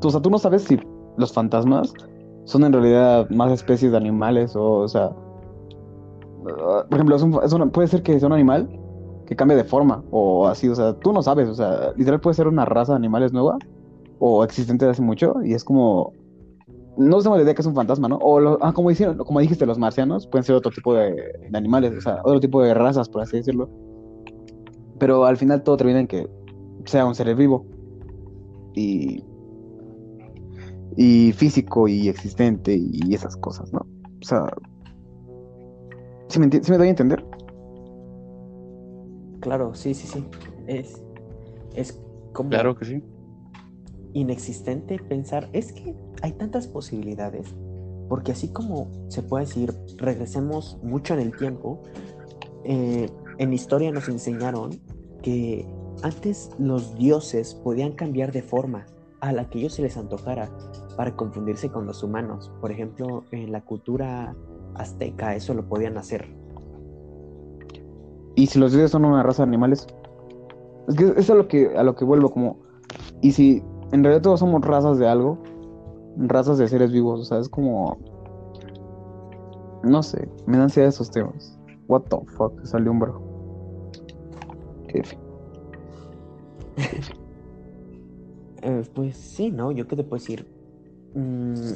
o sea, tú no sabes si los fantasmas son en realidad más especies de animales o, o sea, uh, por ejemplo, es un- es puede ser que sea un animal que cambie de forma o así, o sea, tú no sabes, o sea, literal puede ser una raza de animales nueva o existente de hace mucho y es como, no tengo la idea que es un fantasma, ¿no? O ah, como hicieron, como dijiste, los marcianos pueden ser otro tipo de, de animales, o sea, otro tipo de razas, por así decirlo. Pero al final todo termina en que sea un ser vivo y, y físico y existente y esas cosas, ¿no? O sea, ¿sí me, sí me doy a entender? Claro, sí, sí, sí. Es, es como Claro que sí. inexistente pensar, es que hay tantas posibilidades, porque así como se puede decir, regresemos mucho en el tiempo, eh, en historia nos enseñaron que antes los dioses podían cambiar de forma a la que ellos se les antojara para confundirse con los humanos. Por ejemplo, en la cultura azteca eso lo podían hacer. Y si los dioses son una raza de animales, es que es a lo que, a lo que vuelvo como, y si en realidad todos somos razas de algo, razas de seres vivos, o sea, es como, no sé, me dan ansiedad esos temas. What the fuck, salió un bro. Qué fe- Eh, pues sí, ¿no? Yo qué te puedo decir. Mm,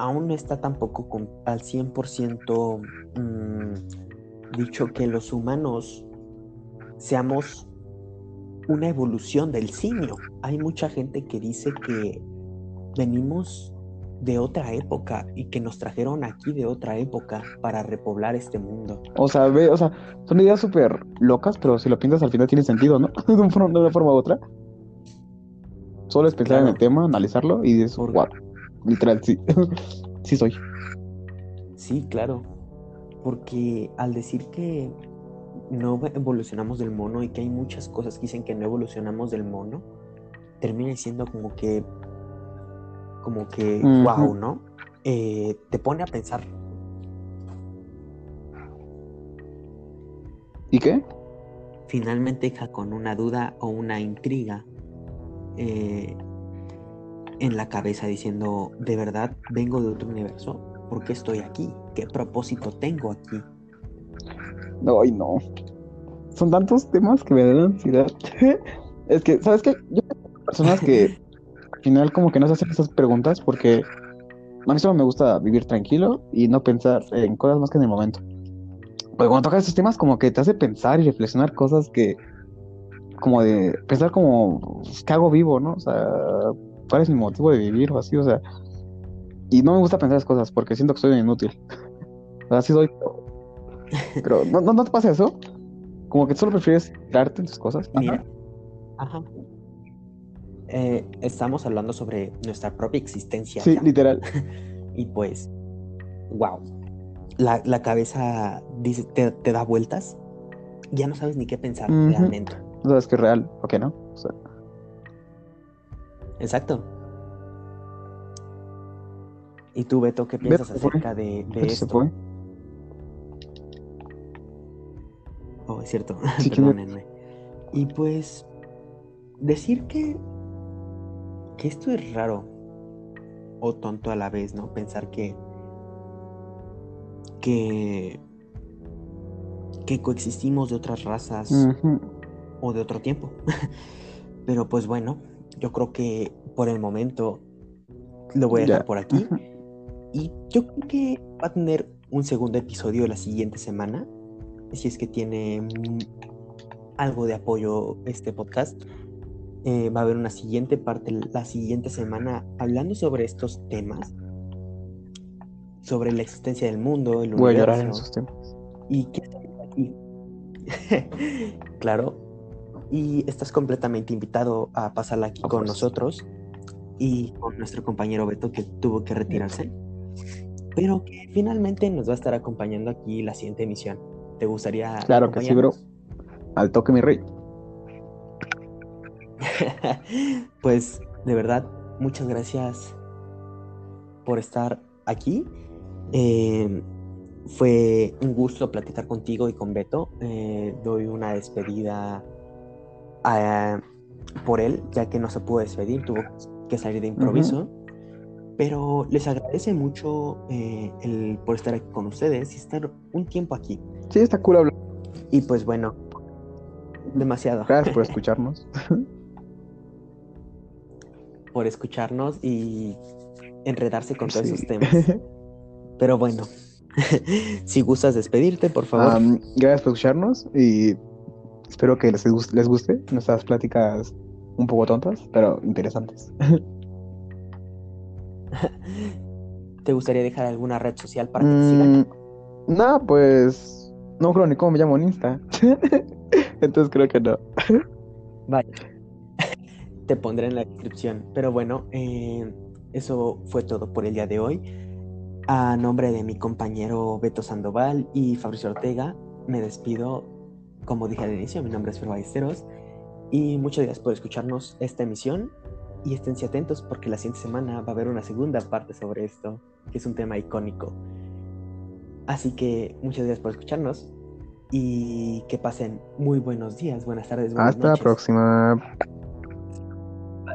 aún no está tampoco con, al 100% mm, dicho que los humanos seamos una evolución del simio. Hay mucha gente que dice que venimos de otra época y que nos trajeron aquí de otra época para repoblar este mundo. O sea, ve, o sea, son ideas súper locas, pero si lo piensas al final tiene sentido, ¿no? De, un forma- de una forma u otra. Solo es pensar en el tema, analizarlo y dices, wow, literal, sí. sí soy. Sí, claro. Porque al decir que no evolucionamos del mono y que hay muchas cosas que dicen que no evolucionamos del mono, termina siendo como que, como que, wow, ¿no? Eh, te pone a pensar, ¿Y qué? finalmente deja con una duda o una intriga eh, en la cabeza diciendo, ¿de verdad vengo de otro universo? ¿Por qué estoy aquí? ¿Qué propósito tengo aquí? No, ay, no. Son tantos temas que me dan ansiedad. es que, ¿sabes qué? Yo personas que al final como que no se hacen esas preguntas porque a mí solo me gusta vivir tranquilo y no pensar en cosas más que en el momento. Pero cuando tocas estos temas como que te hace pensar y reflexionar cosas que como de pensar como ¿qué hago vivo, no? O sea, ¿cuál es mi motivo de vivir o así? O sea, y no me gusta pensar esas cosas porque siento que soy inútil. O sea, sí soy, pero ¿no, no, te pasa eso? Como que solo prefieres tirarte en tus cosas. Ajá. Eh, estamos hablando sobre nuestra propia existencia. Sí, ya. literal. Y pues, wow. La, la cabeza dice, te, te da vueltas. Ya no sabes ni qué pensar realmente. No sabes que es real, ¿o qué no? O sea, Exacto. ¿Y tú, Beto, qué piensas fue. acerca de, de Beto se esto? fue. Oh, es cierto. Sí, que me- Perdónenme. Y pues, decir que, que esto es raro o tonto a la vez, ¿no? Pensar que, que, que coexistimos de otras razas o de otro tiempo. Pero pues bueno, yo creo que por el momento lo voy a dejar por aquí. Y yo creo que va a tener un segundo episodio la siguiente semana. Si es que tiene algo de apoyo este podcast. Eh, va a haber una siguiente parte la siguiente semana hablando sobre estos temas, sobre la existencia del mundo, el Voy a llorar en universo esos temas. y qué aquí. claro, y estás completamente invitado a pasarla aquí con nosotros y con nuestro compañero Beto que tuvo que retirarse, pero que finalmente nos va a estar acompañando aquí la siguiente emisión. ¿Te gustaría Claro que sí, bro. Al toque, mi rey. pues de verdad, muchas gracias por estar aquí. Eh, fue un gusto platicar contigo y con Beto. Eh, doy una despedida a- por él, ya que no se pudo despedir, tuvo que salir de improviso. Pero les agradece mucho eh, el por estar aquí con ustedes y estar un tiempo aquí. Sí, está cool hablar. Y pues bueno, demasiado. Gracias por escucharnos. por escucharnos y enredarse con todos Sí. esos temas. Pero bueno, si gustas despedirte, por favor. Gracias por escucharnos y espero que les, gus- les guste nuestras pláticas un poco tontas, pero interesantes. ¿Te gustaría dejar alguna red social para que te sigan? Mm, no, pues no creo ni cómo me llamo en Insta. Entonces creo que no. Vaya. Te pondré en la descripción. Pero bueno, eh, eso fue todo por el día de hoy. A nombre de mi compañero Beto Sandoval y Fabricio Ortega, me despido. Como dije al inicio, mi nombre es Fer Ballesteros. Y muchas gracias por escucharnos esta emisión. Y esténse atentos porque la siguiente semana va a haber una segunda parte sobre esto, que es un tema icónico. Así que muchas gracias por escucharnos y que pasen muy buenos días, buenas tardes, buenas Hasta la noches. próxima.